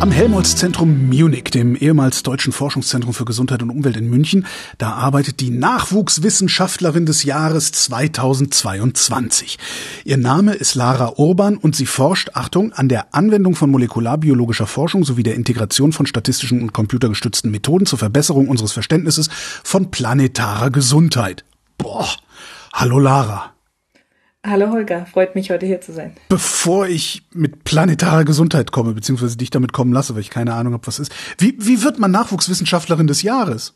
Am Helmholtz-Zentrum Munich, dem ehemals Deutschen Forschungszentrum für Gesundheit und Umwelt in München, da arbeitet die Nachwuchswissenschaftlerin des Jahres 2022. Ihr Name ist Lara Urban und sie forscht, Achtung, an der Anwendung von molekularbiologischer Forschung sowie der Integration von statistischen und computergestützten Methoden zur Verbesserung unseres Verständnisses von planetarer Gesundheit. Boah. Hallo Lara. Hallo Holger, freut mich heute hier zu sein. Bevor ich mit planetarer Gesundheit komme, beziehungsweise dich damit kommen lasse, weil ich keine Ahnung habe, was ist. Wie, wie wird man Nachwuchswissenschaftlerin des Jahres?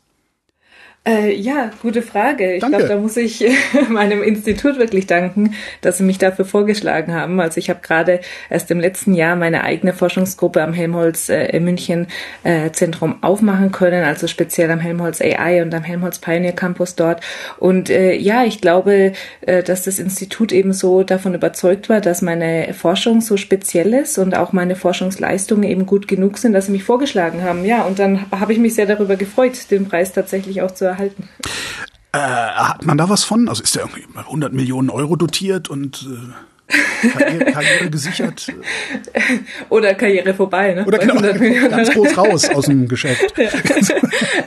Äh, ja, gute Frage. Ich glaube, da muss ich meinem Institut wirklich danken, dass sie mich dafür vorgeschlagen haben. Also ich habe gerade erst im letzten Jahr meine eigene Forschungsgruppe am Helmholtz äh, München äh, Zentrum aufmachen können, also speziell am Helmholtz AI und am Helmholtz Pioneer Campus dort. Und äh, ja, ich glaube, äh, dass das Institut eben so davon überzeugt war, dass meine Forschung so speziell ist und auch meine Forschungsleistungen eben gut genug sind, dass sie mich vorgeschlagen haben. Ja, und dann habe ich mich sehr darüber gefreut, den Preis tatsächlich auch zu erhalten. Äh, hat man da was von? Also ist der irgendwie 100 Millionen Euro dotiert und äh Karriere, Karriere gesichert. Oder Karriere vorbei, ne? Oder genau, ganz groß raus aus dem Geschäft. Ja.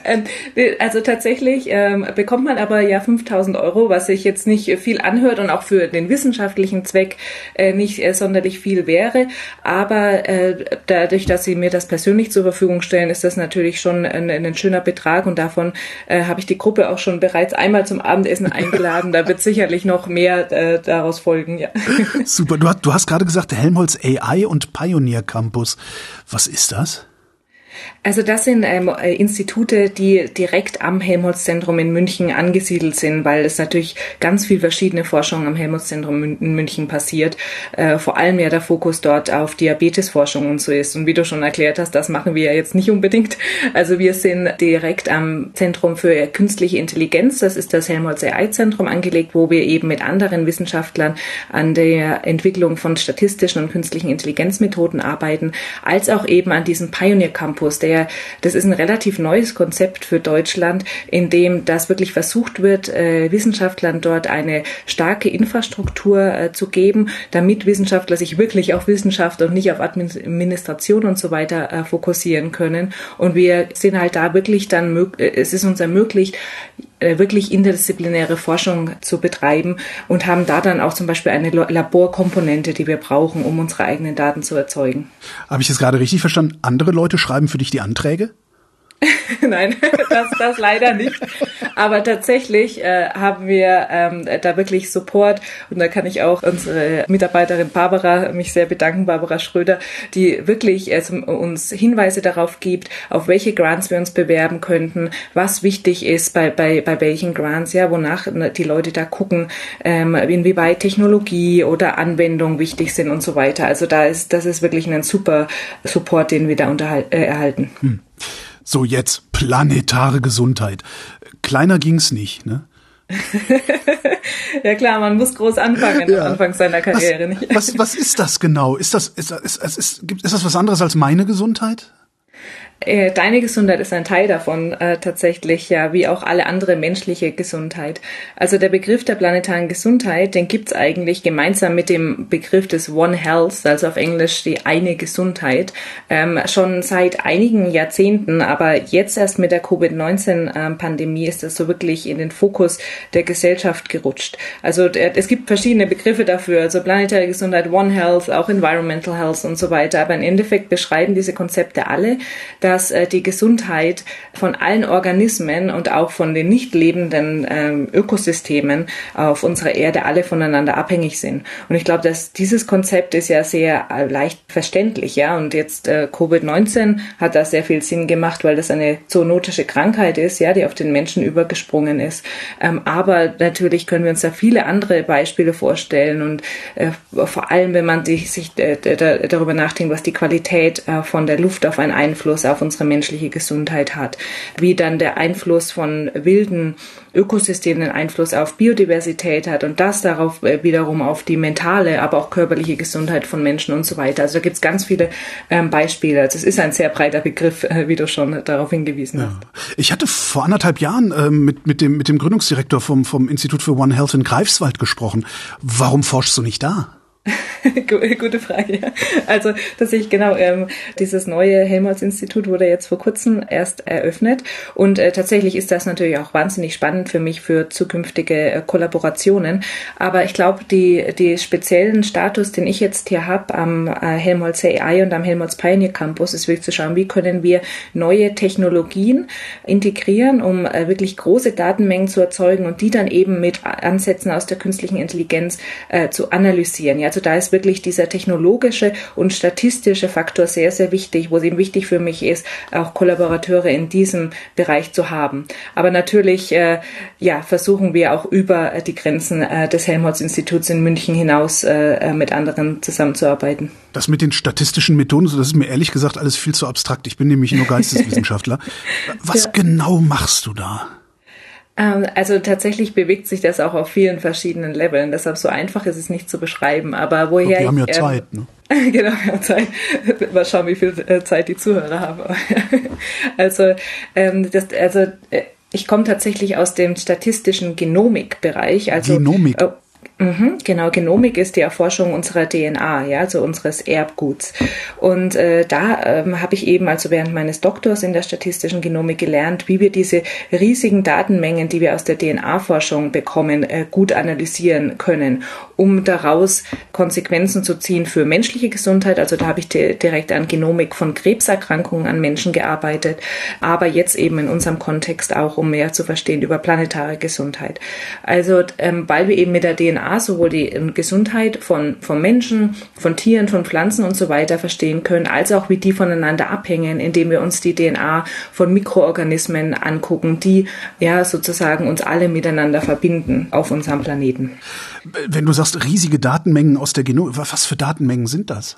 Ähm, also tatsächlich ähm, bekommt man aber ja 5000 Euro, was sich jetzt nicht viel anhört und auch für den wissenschaftlichen Zweck äh, nicht äh, sonderlich viel wäre. Aber äh, dadurch, dass sie mir das persönlich zur Verfügung stellen, ist das natürlich schon ein, ein schöner Betrag und davon äh, habe ich die Gruppe auch schon bereits einmal zum Abendessen eingeladen. Da wird sicherlich noch mehr äh, daraus folgen, ja. Super. Du hast, du hast gerade gesagt, Helmholtz AI und Pioneer Campus. Was ist das? Also das sind ähm, äh, Institute, die direkt am Helmholtz-Zentrum in München angesiedelt sind, weil es natürlich ganz viel verschiedene Forschung am Helmholtz-Zentrum in München passiert. Äh, vor allem ja der Fokus dort auf Diabetesforschung und so ist. Und wie du schon erklärt hast, das machen wir ja jetzt nicht unbedingt. Also wir sind direkt am Zentrum für künstliche Intelligenz, das ist das Helmholtz AI-Zentrum angelegt, wo wir eben mit anderen Wissenschaftlern an der Entwicklung von statistischen und künstlichen Intelligenzmethoden arbeiten, als auch eben an diesem Pioneer Campus Campus, der, das ist ein relativ neues Konzept für Deutschland, in dem das wirklich versucht wird, äh, Wissenschaftlern dort eine starke Infrastruktur äh, zu geben, damit Wissenschaftler sich wirklich auf Wissenschaft und nicht auf Administration und so weiter äh, fokussieren können. Und wir sind halt da wirklich dann, es ist uns ermöglicht, wirklich interdisziplinäre Forschung zu betreiben und haben da dann auch zum Beispiel eine Laborkomponente, die wir brauchen, um unsere eigenen Daten zu erzeugen. Habe ich das gerade richtig verstanden? Andere Leute schreiben für dich die Anträge? Nein, das, das leider nicht. Aber tatsächlich äh, haben wir ähm, da wirklich Support und da kann ich auch unsere Mitarbeiterin Barbara mich sehr bedanken, Barbara Schröder, die wirklich äh, uns Hinweise darauf gibt, auf welche Grants wir uns bewerben könnten, was wichtig ist bei, bei, bei welchen Grants, ja, wonach die Leute da gucken, ähm, inwieweit Technologie oder Anwendung wichtig sind und so weiter. Also da ist, das ist wirklich ein super Support, den wir da unterhal- äh, erhalten. Hm. So, jetzt planetare Gesundheit. Kleiner ging's nicht, ne? ja klar, man muss groß anfangen ja. am Anfang seiner Karriere. Was, was, was ist das genau? Ist das, ist, ist, ist, ist, ist das was anderes als meine Gesundheit? Äh, deine Gesundheit ist ein Teil davon äh, tatsächlich, ja, wie auch alle andere menschliche Gesundheit. Also der Begriff der planetaren Gesundheit, den gibt's eigentlich gemeinsam mit dem Begriff des One Health, also auf Englisch die eine Gesundheit, ähm, schon seit einigen Jahrzehnten, aber jetzt erst mit der Covid-19-Pandemie ist das so wirklich in den Fokus der Gesellschaft gerutscht. Also der, es gibt verschiedene Begriffe dafür, also planetare Gesundheit, One Health, auch Environmental Health und so weiter, aber im Endeffekt beschreiben diese Konzepte alle, dass äh, die Gesundheit von allen Organismen und auch von den nicht lebenden ähm, Ökosystemen auf unserer Erde alle voneinander abhängig sind. Und ich glaube, dass dieses Konzept ist ja sehr äh, leicht verständlich, ja. Und jetzt äh, Covid-19 hat da sehr viel Sinn gemacht, weil das eine zoonotische Krankheit ist, ja, die auf den Menschen übergesprungen ist. Ähm, aber natürlich können wir uns da viele andere Beispiele vorstellen und äh, vor allem, wenn man die, sich äh, darüber nachdenkt, was die Qualität äh, von der Luft auf einen Einfluss auf auf unsere menschliche Gesundheit hat, wie dann der Einfluss von wilden Ökosystemen den Einfluss auf Biodiversität hat und das darauf äh, wiederum auf die mentale, aber auch körperliche Gesundheit von Menschen und so weiter. Also da gibt es ganz viele ähm, Beispiele. Also es ist ein sehr breiter Begriff, äh, wie du schon darauf hingewiesen ja. hast. Ich hatte vor anderthalb Jahren ähm, mit, mit, dem, mit dem Gründungsdirektor vom, vom Institut für One Health in Greifswald gesprochen. Warum forschst du nicht da? Gute Frage. Ja. Also tatsächlich genau, ähm, dieses neue Helmholtz-Institut wurde jetzt vor kurzem erst eröffnet und äh, tatsächlich ist das natürlich auch wahnsinnig spannend für mich für zukünftige äh, Kollaborationen. Aber ich glaube, die, die speziellen Status, den ich jetzt hier habe am äh, Helmholtz AI und am Helmholtz Pioneer Campus, ist wirklich zu schauen, wie können wir neue Technologien integrieren, um äh, wirklich große Datenmengen zu erzeugen und die dann eben mit Ansätzen aus der künstlichen Intelligenz äh, zu analysieren. Ja, also da ist wirklich dieser technologische und statistische Faktor sehr, sehr wichtig, wo es eben wichtig für mich ist, auch Kollaborateure in diesem Bereich zu haben. Aber natürlich, äh, ja, versuchen wir auch über die Grenzen äh, des Helmholtz-Instituts in München hinaus äh, mit anderen zusammenzuarbeiten. Das mit den statistischen Methoden, das ist mir ehrlich gesagt alles viel zu abstrakt. Ich bin nämlich nur Geisteswissenschaftler. Was ja. genau machst du da? Ähm, also tatsächlich bewegt sich das auch auf vielen verschiedenen Leveln. Deshalb so einfach ist es nicht zu beschreiben. Aber woher? Wir haben ja Zeit, ähm, ne? genau, wir haben Zeit. Mal schauen, wie viel äh, Zeit die Zuhörer haben. also, ähm, das, also äh, ich komme tatsächlich aus dem statistischen Genomikbereich. Also, Genomik. Oh, Mhm, genau, Genomik ist die Erforschung unserer DNA, ja, also unseres Erbguts. Und äh, da ähm, habe ich eben also während meines Doktors in der statistischen Genomik gelernt, wie wir diese riesigen Datenmengen, die wir aus der DNA-Forschung bekommen, äh, gut analysieren können, um daraus Konsequenzen zu ziehen für menschliche Gesundheit. Also da habe ich direkt an Genomik von Krebserkrankungen an Menschen gearbeitet, aber jetzt eben in unserem Kontext auch, um mehr zu verstehen über planetare Gesundheit. Also ähm, weil wir eben mit der DNA DNA sowohl die ähm, Gesundheit von, von Menschen, von Tieren, von Pflanzen und so weiter verstehen können, als auch wie die voneinander abhängen, indem wir uns die DNA von Mikroorganismen angucken, die ja sozusagen uns alle miteinander verbinden auf unserem Planeten. Wenn du sagst riesige Datenmengen aus der Genom, was für Datenmengen sind das?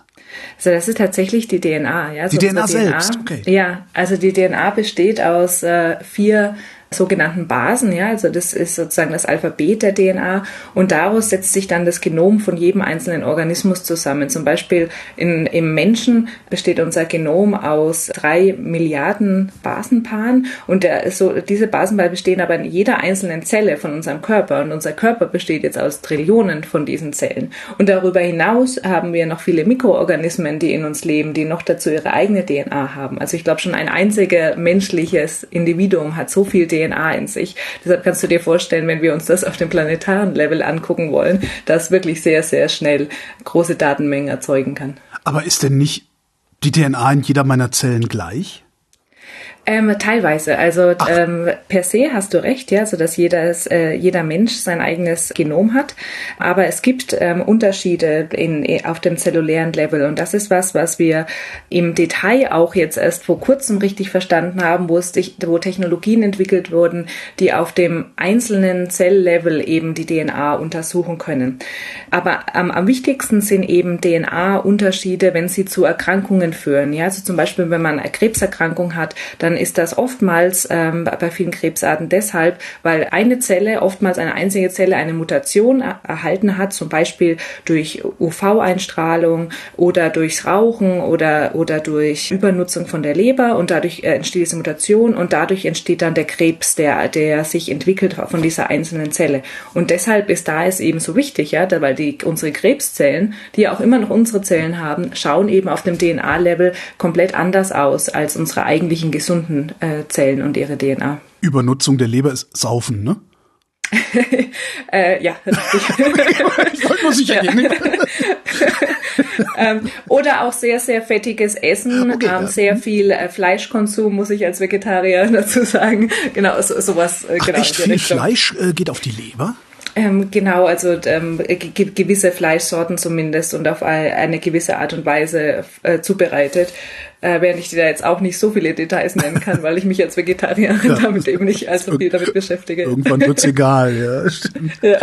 Also das ist tatsächlich die DNA. Ja, die DNA, DNA selbst, okay. Ja, also die DNA besteht aus äh, vier sogenannten Basen, ja, also das ist sozusagen das Alphabet der DNA und daraus setzt sich dann das Genom von jedem einzelnen Organismus zusammen. Zum Beispiel in, im Menschen besteht unser Genom aus drei Milliarden Basenpaaren und der, so, diese Basenpaare bestehen aber in jeder einzelnen Zelle von unserem Körper und unser Körper besteht jetzt aus Trillionen von diesen Zellen. Und darüber hinaus haben wir noch viele Mikroorganismen, die in uns leben, die noch dazu ihre eigene DNA haben. Also ich glaube schon ein einziger menschliches Individuum hat so viel DNA DNA in sich. Deshalb kannst du dir vorstellen, wenn wir uns das auf dem planetaren Level angucken wollen, das wirklich sehr, sehr schnell große Datenmengen erzeugen kann. Aber ist denn nicht die DNA in jeder meiner Zellen gleich? Ähm, teilweise. Also ähm, per se hast du recht, ja, so dass jedes, äh, jeder Mensch sein eigenes Genom hat. Aber es gibt ähm, Unterschiede in, auf dem zellulären Level. Und das ist was, was wir im Detail auch jetzt erst vor kurzem richtig verstanden haben, wo es wo Technologien entwickelt wurden, die auf dem einzelnen Zelllevel eben die DNA untersuchen können. Aber ähm, am wichtigsten sind eben DNA-Unterschiede, wenn sie zu Erkrankungen führen. Ja, also zum Beispiel, wenn man eine Krebserkrankung hat, dann ist das oftmals ähm, bei vielen Krebsarten deshalb, weil eine Zelle, oftmals eine einzige Zelle, eine Mutation erhalten hat, zum Beispiel durch UV-Einstrahlung oder durchs Rauchen oder, oder durch Übernutzung von der Leber und dadurch äh, entsteht diese Mutation und dadurch entsteht dann der Krebs, der, der sich entwickelt von dieser einzelnen Zelle. Und deshalb ist da es eben so wichtig, ja, weil die, unsere Krebszellen, die auch immer noch unsere Zellen haben, schauen eben auf dem DNA-Level komplett anders aus als unsere eigentlichen gesunden gesunden äh, Zellen und ihre DNA. Übernutzung der Leber ist Saufen, ne? äh, ja, ich wollte nur sicher gehen. ähm, oder auch sehr, sehr fettiges Essen, okay, ähm, ja. sehr viel äh, Fleischkonsum, muss ich als Vegetarier dazu sagen. Genau, so, sowas. Äh, genau, Ach, echt viel Fleisch äh, geht auf die Leber? Ähm, genau, also ähm, ge gewisse Fleischsorten zumindest und auf eine gewisse Art und Weise äh, zubereitet. Äh, während ich dir da jetzt auch nicht so viele Details nennen kann, weil ich mich als Vegetarierin ja. damit eben nicht allzu viel damit beschäftige. Irgendwann wird's egal, ja, stimmt. Ja.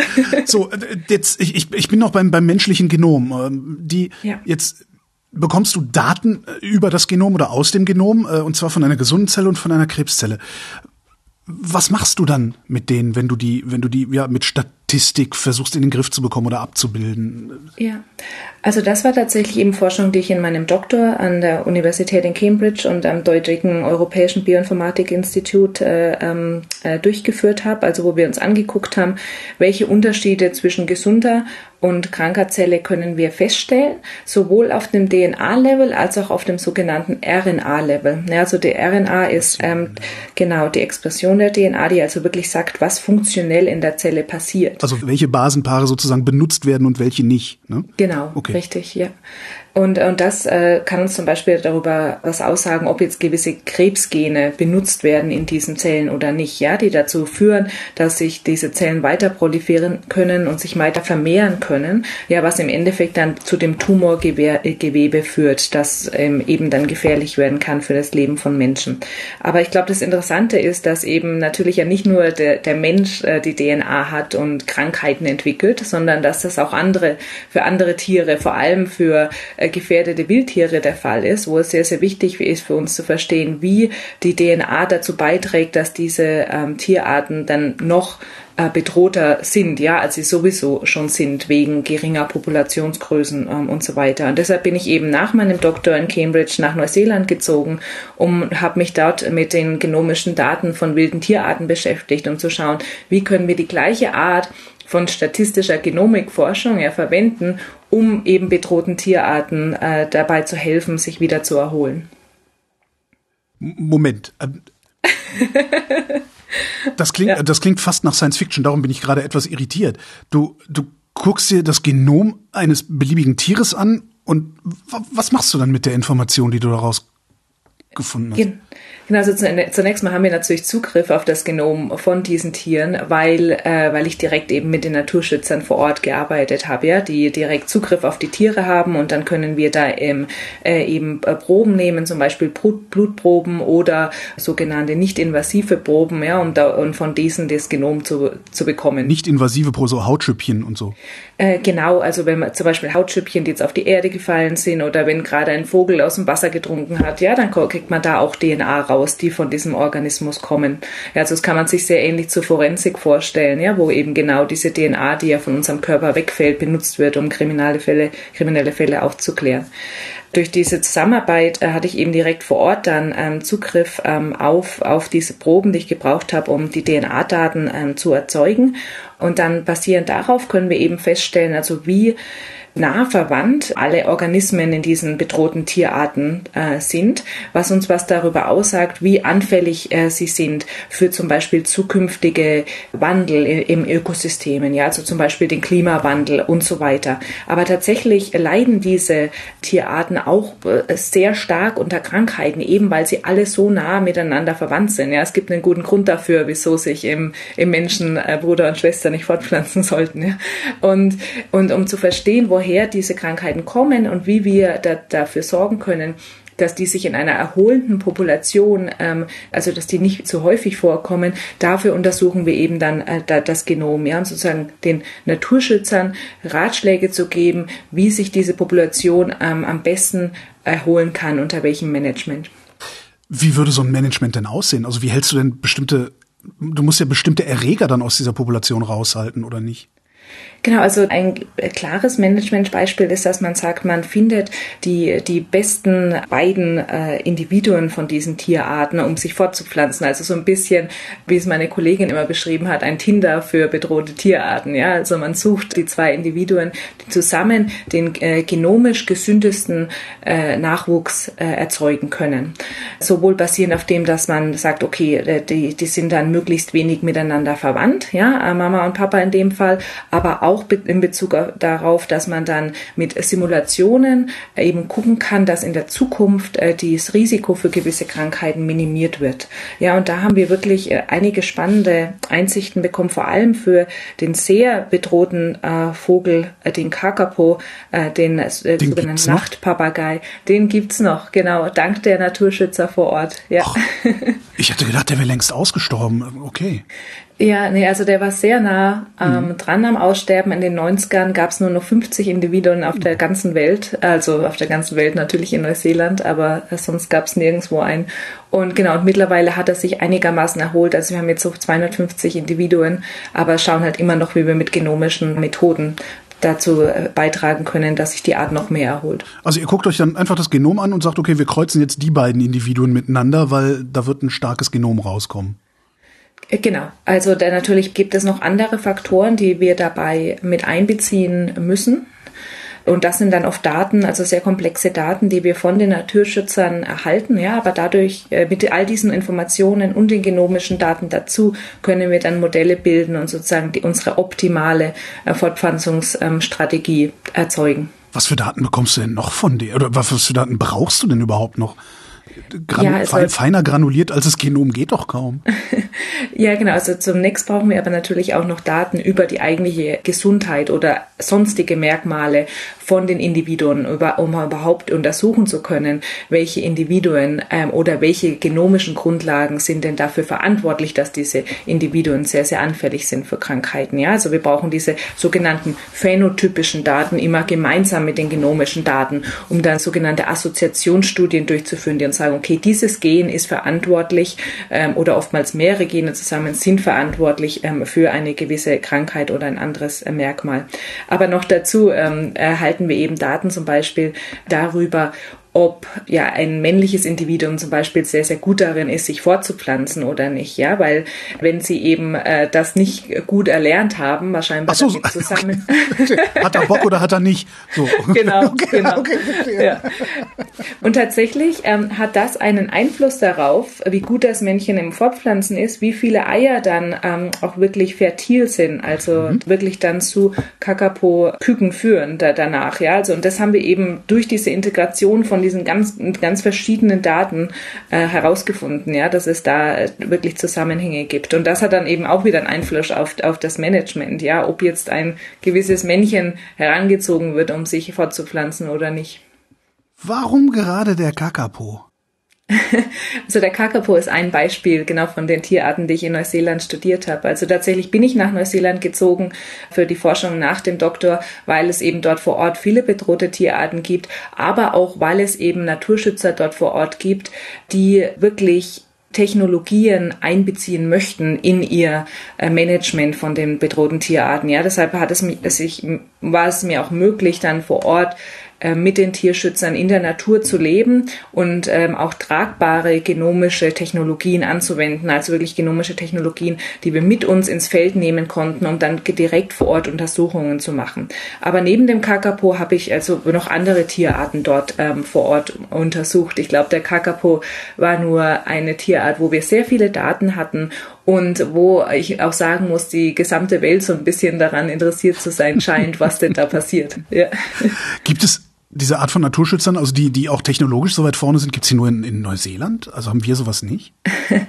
So, äh, jetzt, ich, ich bin noch beim, beim menschlichen Genom. Ähm, die ja. jetzt bekommst du Daten äh, über das Genom oder aus dem Genom, äh, und zwar von einer gesunden Zelle und von einer Krebszelle. Was machst du dann mit denen, wenn du die, wenn du die ja mit Statistik versuchst in den Griff zu bekommen oder abzubilden? Ja, also das war tatsächlich eben Forschung, die ich in meinem Doktor an der Universität in Cambridge und am Deutschen Europäischen Bioinformatik-Institut äh, ähm, äh, durchgeführt habe, also wo wir uns angeguckt haben, welche Unterschiede zwischen gesunder und kranker Zelle können wir feststellen, sowohl auf dem DNA-Level als auch auf dem sogenannten RNA-Level. Ja, also die RNA ist ähm, genau die Expression der DNA, die also wirklich sagt, was funktionell in der Zelle passiert. Also welche Basenpaare sozusagen benutzt werden und welche nicht. Ne? Genau, okay. Richtig, ja. Und, und das äh, kann uns zum Beispiel darüber was aussagen, ob jetzt gewisse Krebsgene benutzt werden in diesen Zellen oder nicht, ja, die dazu führen, dass sich diese Zellen weiter proliferieren können und sich weiter vermehren können, ja, was im Endeffekt dann zu dem Tumorgewebe führt, das ähm, eben dann gefährlich werden kann für das Leben von Menschen. Aber ich glaube, das Interessante ist, dass eben natürlich ja nicht nur der, der Mensch äh, die DNA hat und Krankheiten entwickelt, sondern dass das auch andere, für andere Tiere, vor allem für äh, äh, gefährdete Wildtiere der Fall ist, wo es sehr, sehr wichtig ist für uns zu verstehen, wie die DNA dazu beiträgt, dass diese ähm, Tierarten dann noch äh, bedrohter sind, ja, als sie sowieso schon sind, wegen geringer Populationsgrößen ähm, und so weiter. Und deshalb bin ich eben nach meinem Doktor in Cambridge nach Neuseeland gezogen und habe mich dort mit den genomischen Daten von wilden Tierarten beschäftigt, um zu schauen, wie können wir die gleiche Art von statistischer Genomikforschung ja verwenden, um eben bedrohten Tierarten äh, dabei zu helfen, sich wieder zu erholen. Moment. Ähm, das klingt, ja. das klingt fast nach Science Fiction, darum bin ich gerade etwas irritiert. Du, du guckst dir das Genom eines beliebigen Tieres an und was machst du dann mit der Information, die du daraus gefunden hast? Genau, also zunächst mal haben wir natürlich Zugriff auf das Genom von diesen Tieren, weil, äh, weil ich direkt eben mit den Naturschützern vor Ort gearbeitet habe, ja, die direkt Zugriff auf die Tiere haben und dann können wir da ähm, äh, eben äh, Proben nehmen, zum Beispiel Blutproben oder sogenannte nicht-invasive Proben, ja, um, da, um von diesen das Genom zu, zu bekommen. Nicht-invasive Proben, so Hautschüppchen und so. Äh, genau, also wenn man zum Beispiel Hautschüppchen, die jetzt auf die Erde gefallen sind oder wenn gerade ein Vogel aus dem Wasser getrunken hat, ja, dann kriegt man da auch DNA raus, die von diesem Organismus kommen. Ja, also das kann man sich sehr ähnlich zur Forensik vorstellen, ja, wo eben genau diese DNA, die ja von unserem Körper wegfällt, benutzt wird, um kriminelle Fälle, kriminelle Fälle aufzuklären durch diese Zusammenarbeit äh, hatte ich eben direkt vor Ort dann ähm, Zugriff ähm, auf, auf diese Proben, die ich gebraucht habe, um die DNA-Daten ähm, zu erzeugen. Und dann basierend darauf können wir eben feststellen, also wie nah verwandt alle Organismen in diesen bedrohten Tierarten äh, sind, was uns was darüber aussagt, wie anfällig äh, sie sind für zum Beispiel zukünftige Wandel im Ökosystemen, ja, also zum Beispiel den Klimawandel und so weiter. Aber tatsächlich leiden diese Tierarten auch äh, sehr stark unter Krankheiten, eben weil sie alle so nah miteinander verwandt sind. Ja, es gibt einen guten Grund dafür, wieso sich im, im Menschen äh, Bruder und Schwester nicht fortpflanzen sollten. Ja. Und, und um zu verstehen, woher woher diese Krankheiten kommen und wie wir da, dafür sorgen können, dass die sich in einer erholenden Population, ähm, also dass die nicht so häufig vorkommen, dafür untersuchen wir eben dann äh, da, das Genom, ja, und sozusagen den Naturschützern Ratschläge zu geben, wie sich diese Population ähm, am besten erholen kann, unter welchem Management. Wie würde so ein Management denn aussehen? Also wie hältst du denn bestimmte, du musst ja bestimmte Erreger dann aus dieser Population raushalten, oder nicht? Genau, also ein klares Managementbeispiel ist, dass man sagt, man findet die, die besten beiden äh, Individuen von diesen Tierarten, um sich fortzupflanzen. Also so ein bisschen, wie es meine Kollegin immer beschrieben hat, ein Tinder für bedrohte Tierarten. Ja, also man sucht die zwei Individuen, die zusammen den äh, genomisch gesündesten äh, Nachwuchs äh, erzeugen können. Sowohl basierend auf dem, dass man sagt, okay, äh, die, die sind dann möglichst wenig miteinander verwandt, ja, äh, Mama und Papa in dem Fall, aber auch in Bezug darauf, dass man dann mit Simulationen äh, eben gucken kann, dass in der Zukunft äh, das Risiko für gewisse Krankheiten minimiert wird. Ja, und da haben wir wirklich äh, einige spannende Einsichten bekommen, vor allem für den sehr bedrohten Vogel, den Kakapo, den, den sogenannten Nachtpapagei. Den gibt's noch, genau, dank der Naturschützer vor Ort. Ja. Ach, ich hatte gedacht, der wäre längst ausgestorben. Okay. Ja, nee, also der war sehr nah ähm, mhm. dran am Aussterben. In den 90ern gab es nur noch 50 Individuen auf der ganzen Welt, also auf der ganzen Welt natürlich in Neuseeland, aber sonst gab es nirgendwo einen. Und genau, und mittlerweile hat er sich einigermaßen erholt. Also wir haben jetzt so 250 Individuen, aber schauen halt immer noch, wie wir mit genomischen Methoden dazu äh, beitragen können, dass sich die Art noch mehr erholt. Also ihr guckt euch dann einfach das Genom an und sagt, okay, wir kreuzen jetzt die beiden Individuen miteinander, weil da wird ein starkes Genom rauskommen. Äh, genau. Also da natürlich gibt es noch andere Faktoren, die wir dabei mit einbeziehen müssen. Und das sind dann oft Daten, also sehr komplexe Daten, die wir von den Naturschützern erhalten. Ja, aber dadurch, äh, mit all diesen Informationen und den genomischen Daten dazu, können wir dann Modelle bilden und sozusagen die, unsere optimale äh, Fortpflanzungsstrategie erzeugen. Was für Daten bekommst du denn noch von dir? Oder was für Daten brauchst du denn überhaupt noch? Gran ja, also, feiner granuliert als das Genom geht doch kaum. ja, genau. Also zunächst brauchen wir aber natürlich auch noch Daten über die eigentliche Gesundheit oder sonstige Merkmale von den Individuen, um überhaupt untersuchen zu können, welche Individuen ähm, oder welche genomischen Grundlagen sind denn dafür verantwortlich, dass diese Individuen sehr, sehr anfällig sind für Krankheiten. Ja, also wir brauchen diese sogenannten phänotypischen Daten immer gemeinsam mit den genomischen Daten, um dann sogenannte Assoziationsstudien durchzuführen, die uns sagen, okay, dieses Gen ist verantwortlich ähm, oder oftmals mehrere Gene zusammen sind verantwortlich ähm, für eine gewisse Krankheit oder ein anderes äh, Merkmal. Aber noch dazu ähm, erhalten erhalten wir eben Daten zum Beispiel darüber, ob ja ein männliches Individuum zum Beispiel sehr, sehr gut darin ist, sich fortzupflanzen oder nicht, ja, weil wenn sie eben äh, das nicht gut erlernt haben, wahrscheinlich so, zusammen. hat er Bock oder hat er nicht? So. Genau, okay, genau. Okay, ja. Und tatsächlich ähm, hat das einen Einfluss darauf, wie gut das Männchen im Fortpflanzen ist, wie viele Eier dann ähm, auch wirklich fertil sind, also mhm. wirklich dann zu Kakapo-Küken führen da, danach, ja, also und das haben wir eben durch diese Integration von diesen ganz, ganz verschiedenen Daten äh, herausgefunden, ja, dass es da wirklich Zusammenhänge gibt. Und das hat dann eben auch wieder einen Einfluss auf, auf das Management, ja, ob jetzt ein gewisses Männchen herangezogen wird, um sich fortzupflanzen oder nicht. Warum gerade der Kakapo? Also der Kakapo ist ein Beispiel genau von den Tierarten, die ich in Neuseeland studiert habe. Also tatsächlich bin ich nach Neuseeland gezogen für die Forschung nach dem Doktor, weil es eben dort vor Ort viele bedrohte Tierarten gibt, aber auch weil es eben Naturschützer dort vor Ort gibt, die wirklich Technologien einbeziehen möchten in ihr äh, Management von den bedrohten Tierarten. Ja, deshalb hat es, es ich, war es mir auch möglich, dann vor Ort mit den Tierschützern in der Natur zu leben und ähm, auch tragbare genomische Technologien anzuwenden, also wirklich genomische Technologien, die wir mit uns ins Feld nehmen konnten, um dann direkt vor Ort Untersuchungen zu machen. Aber neben dem Kakapo habe ich also noch andere Tierarten dort ähm, vor Ort untersucht. Ich glaube, der Kakapo war nur eine Tierart, wo wir sehr viele Daten hatten und wo ich auch sagen muss, die gesamte Welt so ein bisschen daran interessiert zu sein scheint, was denn da passiert. Ja. Gibt es diese Art von Naturschützern, also die, die auch technologisch so weit vorne sind, gibt es die nur in, in Neuseeland? Also haben wir sowas nicht?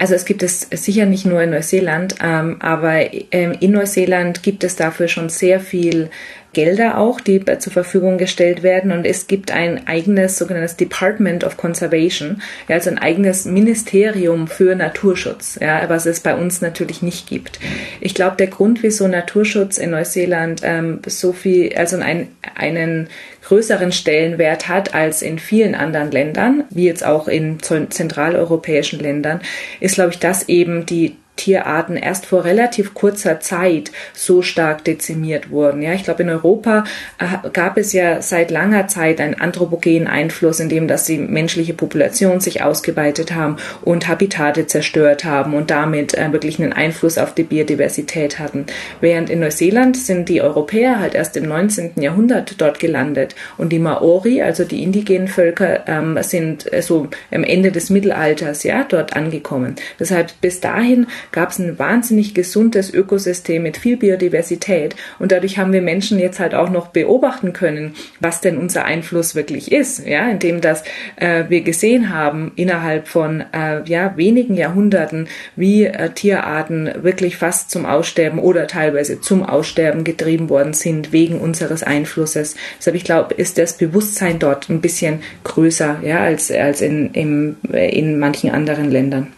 Also es gibt es sicher nicht nur in Neuseeland, ähm, aber ähm, in Neuseeland gibt es dafür schon sehr viel Gelder auch, die zur Verfügung gestellt werden. Und es gibt ein eigenes sogenanntes Department of Conservation, ja, also ein eigenes Ministerium für Naturschutz, ja, was es bei uns natürlich nicht gibt. Ich glaube, der Grund, wieso Naturschutz in Neuseeland ähm, so viel, also ein, einen größeren Stellenwert hat als in vielen anderen Ländern, wie jetzt auch in zentraleuropäischen Ländern, ist, glaube ich, dass eben die Tierarten erst vor relativ kurzer Zeit so stark dezimiert wurden. Ja, ich glaube, in Europa äh, gab es ja seit langer Zeit einen anthropogenen Einfluss, in dem, dass die menschliche Population sich ausgeweitet haben und Habitate zerstört haben und damit äh, wirklich einen Einfluss auf die Biodiversität hatten. Während in Neuseeland sind die Europäer halt erst im 19. Jahrhundert dort gelandet und die Maori, also die indigenen Völker, ähm, sind äh, so am Ende des Mittelalters ja dort angekommen. Deshalb bis dahin gab es ein wahnsinnig gesundes Ökosystem mit viel Biodiversität. Und dadurch haben wir Menschen jetzt halt auch noch beobachten können, was denn unser Einfluss wirklich ist, ja, indem dass äh, wir gesehen haben innerhalb von äh, ja wenigen Jahrhunderten, wie äh, Tierarten wirklich fast zum Aussterben oder teilweise zum Aussterben getrieben worden sind wegen unseres Einflusses. Deshalb ich glaube, ist das Bewusstsein dort ein bisschen größer, ja, als als in im, in manchen anderen Ländern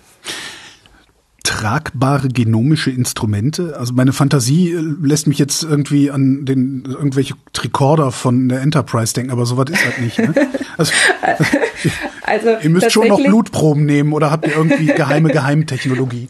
tragbare genomische Instrumente? Also meine Fantasie äh, lässt mich jetzt irgendwie an den irgendwelche Tricorder von der Enterprise denken, aber sowas ist halt nicht. Ne? Also, also ihr müsst schon noch Blutproben nehmen oder habt ihr irgendwie geheime Geheimtechnologie?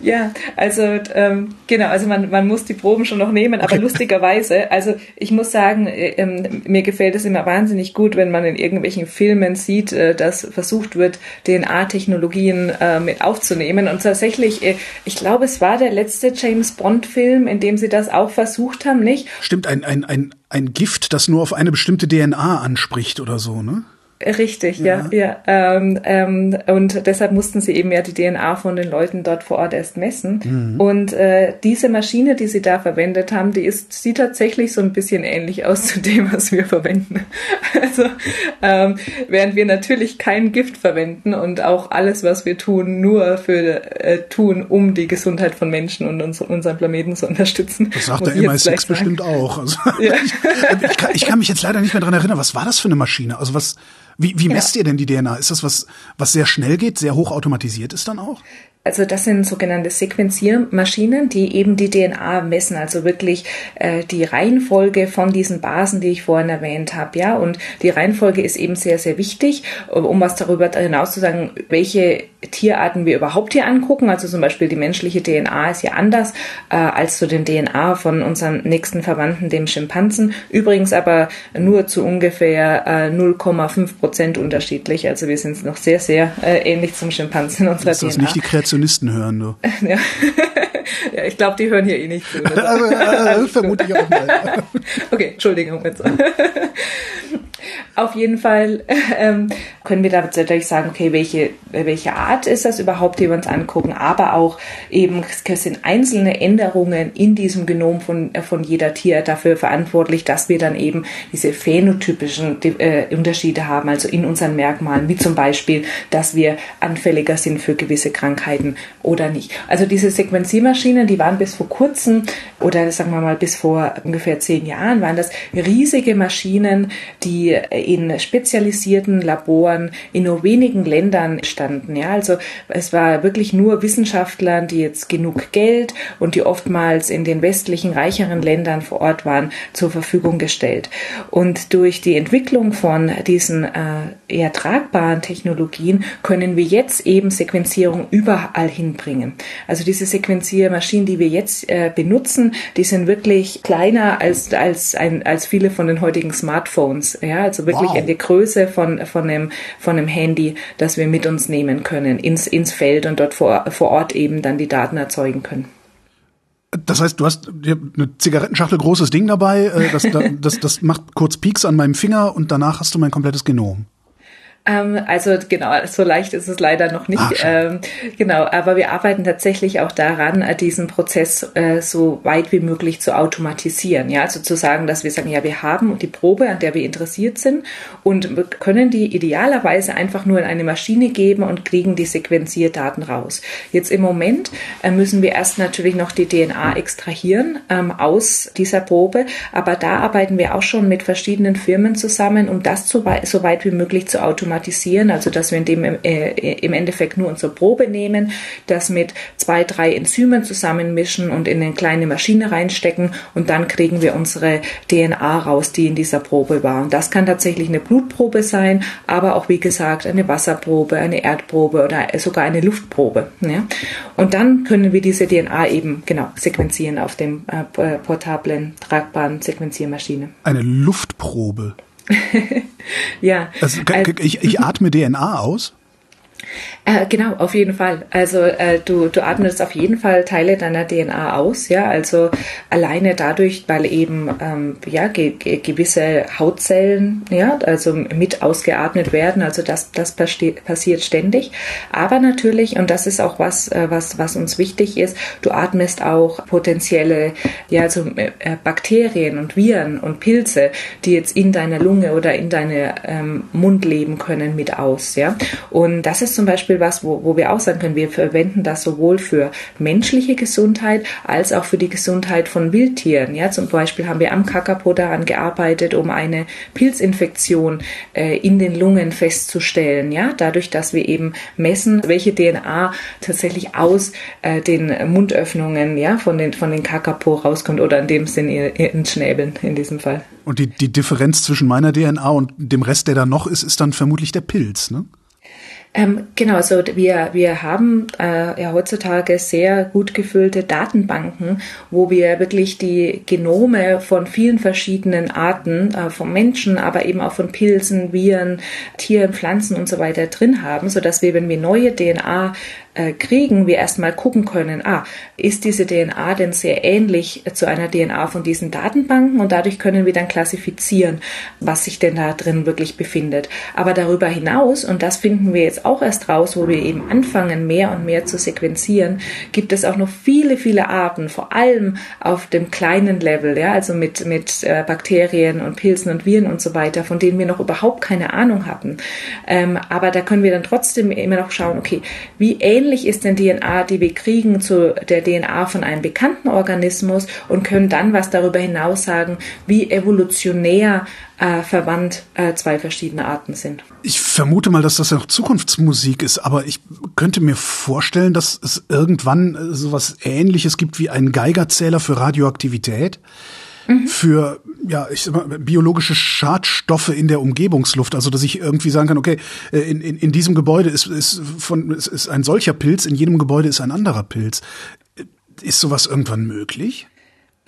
Ja, also ähm, genau, also man, man muss die Proben schon noch nehmen, aber okay. lustigerweise, also ich muss sagen, äh, ähm, mir gefällt es immer wahnsinnig gut, wenn man in irgendwelchen Filmen sieht, äh, dass versucht wird, DNA-Technologien äh, mit aufzunehmen. Und tatsächlich, äh, ich glaube, es war der letzte James Bond-Film, in dem sie das auch versucht haben, nicht? Stimmt, ein, ein, ein, ein Gift, das nur auf eine bestimmte DNA anspricht oder so, ne? Richtig, ja, ja. ja. Ähm, ähm, und deshalb mussten sie eben ja die DNA von den Leuten dort vor Ort erst messen. Mhm. Und äh, diese Maschine, die sie da verwendet haben, die ist, sieht tatsächlich so ein bisschen ähnlich aus zu dem, was wir verwenden. Also ähm, während wir natürlich kein Gift verwenden und auch alles, was wir tun, nur für äh, tun, um die Gesundheit von Menschen und uns, unseren Planeten zu unterstützen. Das sagt der MI6 bestimmt auch. Also, ja. ich, ich, kann, ich kann mich jetzt leider nicht mehr dran erinnern. Was war das für eine Maschine? Also was wie, wie messt ja. ihr denn die DNA? Ist das was, was sehr schnell geht, sehr hoch automatisiert ist dann auch? Also das sind sogenannte Sequenziermaschinen, die eben die DNA messen, also wirklich äh, die Reihenfolge von diesen Basen, die ich vorhin erwähnt habe, ja. Und die Reihenfolge ist eben sehr, sehr wichtig, um was darüber hinaus zu sagen, welche Tierarten wir überhaupt hier angucken. Also zum Beispiel die menschliche DNA ist ja anders äh, als zu den DNA von unseren nächsten Verwandten, dem Schimpansen. Übrigens aber nur zu ungefähr äh, 0,5 Prozent unterschiedlich. Also wir sind noch sehr, sehr äh, ähnlich zum Schimpansen in unserer ist das DNA. Nicht die Kreation Kreationisten hören, du. ja. ja, ich glaube, die hören hier eh nicht zu. also, äh, vermute ich auch mal. okay, Entschuldigung jetzt. Auf jeden Fall ähm, können wir da natürlich sagen, okay, welche, welche Art ist das überhaupt, die wir uns angucken, aber auch eben sind einzelne Änderungen in diesem Genom von, von jeder Tier dafür verantwortlich, dass wir dann eben diese phänotypischen äh, Unterschiede haben, also in unseren Merkmalen, wie zum Beispiel, dass wir anfälliger sind für gewisse Krankheiten oder nicht. Also diese Sequenziermaschinen, die waren bis vor kurzem oder sagen wir mal bis vor ungefähr zehn Jahren, waren das riesige Maschinen, die in spezialisierten Laboren in nur wenigen Ländern standen. Ja, also es war wirklich nur Wissenschaftlern, die jetzt genug Geld und die oftmals in den westlichen reicheren Ländern vor Ort waren, zur Verfügung gestellt. Und durch die Entwicklung von diesen äh, eher tragbaren Technologien können wir jetzt eben Sequenzierung überall hinbringen. Also diese Sequenziermaschinen, die wir jetzt äh, benutzen, die sind wirklich kleiner als als ein als viele von den heutigen Smartphones. Ja, also wirklich wow. in der Größe von, von, einem, von einem Handy, das wir mit uns nehmen können ins, ins Feld und dort vor, vor Ort eben dann die Daten erzeugen können. Das heißt, du hast eine Zigarettenschachtel großes Ding dabei, äh, das, das, das macht kurz Peaks an meinem Finger und danach hast du mein komplettes Genom. Ähm, also genau, so leicht ist es leider noch nicht. Ach, ähm, genau, aber wir arbeiten tatsächlich auch daran, äh, diesen Prozess äh, so weit wie möglich zu automatisieren. Ja, also zu sagen, dass wir sagen, ja, wir haben die Probe, an der wir interessiert sind und können die idealerweise einfach nur in eine Maschine geben und kriegen die Sequenzierdaten raus. Jetzt im Moment äh, müssen wir erst natürlich noch die DNA extrahieren ähm, aus dieser Probe, aber da arbeiten wir auch schon mit verschiedenen Firmen zusammen, um das so weit, so weit wie möglich zu automatisieren automatisieren, also dass wir in dem äh, im Endeffekt nur unsere Probe nehmen, das mit zwei, drei Enzymen zusammenmischen und in eine kleine Maschine reinstecken und dann kriegen wir unsere DNA raus, die in dieser Probe war. Und das kann tatsächlich eine Blutprobe sein, aber auch wie gesagt eine Wasserprobe, eine Erdprobe oder sogar eine Luftprobe. Ja? Und dann können wir diese DNA eben genau sequenzieren auf dem äh, portablen, tragbaren Sequenziermaschine. Eine Luftprobe. ja. Also, ich, ich atme DNA aus? Äh, genau, auf jeden Fall. Also äh, du, du atmest auf jeden Fall Teile deiner DNA aus, ja. Also alleine dadurch, weil eben ähm, ja ge ge gewisse Hautzellen, ja, also mit ausgeatmet werden. Also das das passiert ständig. Aber natürlich und das ist auch was äh, was was uns wichtig ist. Du atmest auch potenzielle ja also äh, Bakterien und Viren und Pilze, die jetzt in deiner Lunge oder in deinem ähm, Mund leben können, mit aus, ja. Und das ist zum zum Beispiel was, wo, wo wir auch sagen können, wir verwenden das sowohl für menschliche Gesundheit als auch für die Gesundheit von Wildtieren. Ja, zum Beispiel haben wir am Kakapo daran gearbeitet, um eine Pilzinfektion äh, in den Lungen festzustellen. Ja, dadurch, dass wir eben messen, welche DNA tatsächlich aus äh, den Mundöffnungen ja von den von den Kakapo rauskommt oder in dem Sinn in Schnäbeln in diesem Fall. Und die, die Differenz zwischen meiner DNA und dem Rest, der da noch ist, ist dann vermutlich der Pilz, ne? Ähm, genau, also wir, wir haben äh, ja heutzutage sehr gut gefüllte Datenbanken, wo wir wirklich die Genome von vielen verschiedenen Arten, äh, von Menschen, aber eben auch von Pilzen, Viren, Tieren, Pflanzen und so weiter drin haben, so dass wir, wenn wir neue DNA kriegen, wir erstmal gucken können, ah, ist diese DNA denn sehr ähnlich zu einer DNA von diesen Datenbanken und dadurch können wir dann klassifizieren, was sich denn da drin wirklich befindet. Aber darüber hinaus, und das finden wir jetzt auch erst raus, wo wir eben anfangen, mehr und mehr zu sequenzieren, gibt es auch noch viele, viele Arten, vor allem auf dem kleinen Level, ja, also mit, mit äh, Bakterien und Pilzen und Viren und so weiter, von denen wir noch überhaupt keine Ahnung hatten. Ähm, aber da können wir dann trotzdem immer noch schauen, okay, wie ähnlich ähnlich ist denn DNA, die wir kriegen, zu der DNA von einem bekannten Organismus und können dann was darüber hinaus sagen, wie evolutionär äh, verwandt äh, zwei verschiedene Arten sind. Ich vermute mal, dass das ja noch Zukunftsmusik ist, aber ich könnte mir vorstellen, dass es irgendwann äh, sowas ähnliches gibt wie einen Geigerzähler für Radioaktivität mhm. für ja, ich sag mal, biologische Schadstoffe in der Umgebungsluft. Also dass ich irgendwie sagen kann, okay, äh, in, in, in diesem Gebäude ist, ist, von, ist, ist ein solcher Pilz, in jedem Gebäude ist ein anderer Pilz. Ist sowas irgendwann möglich?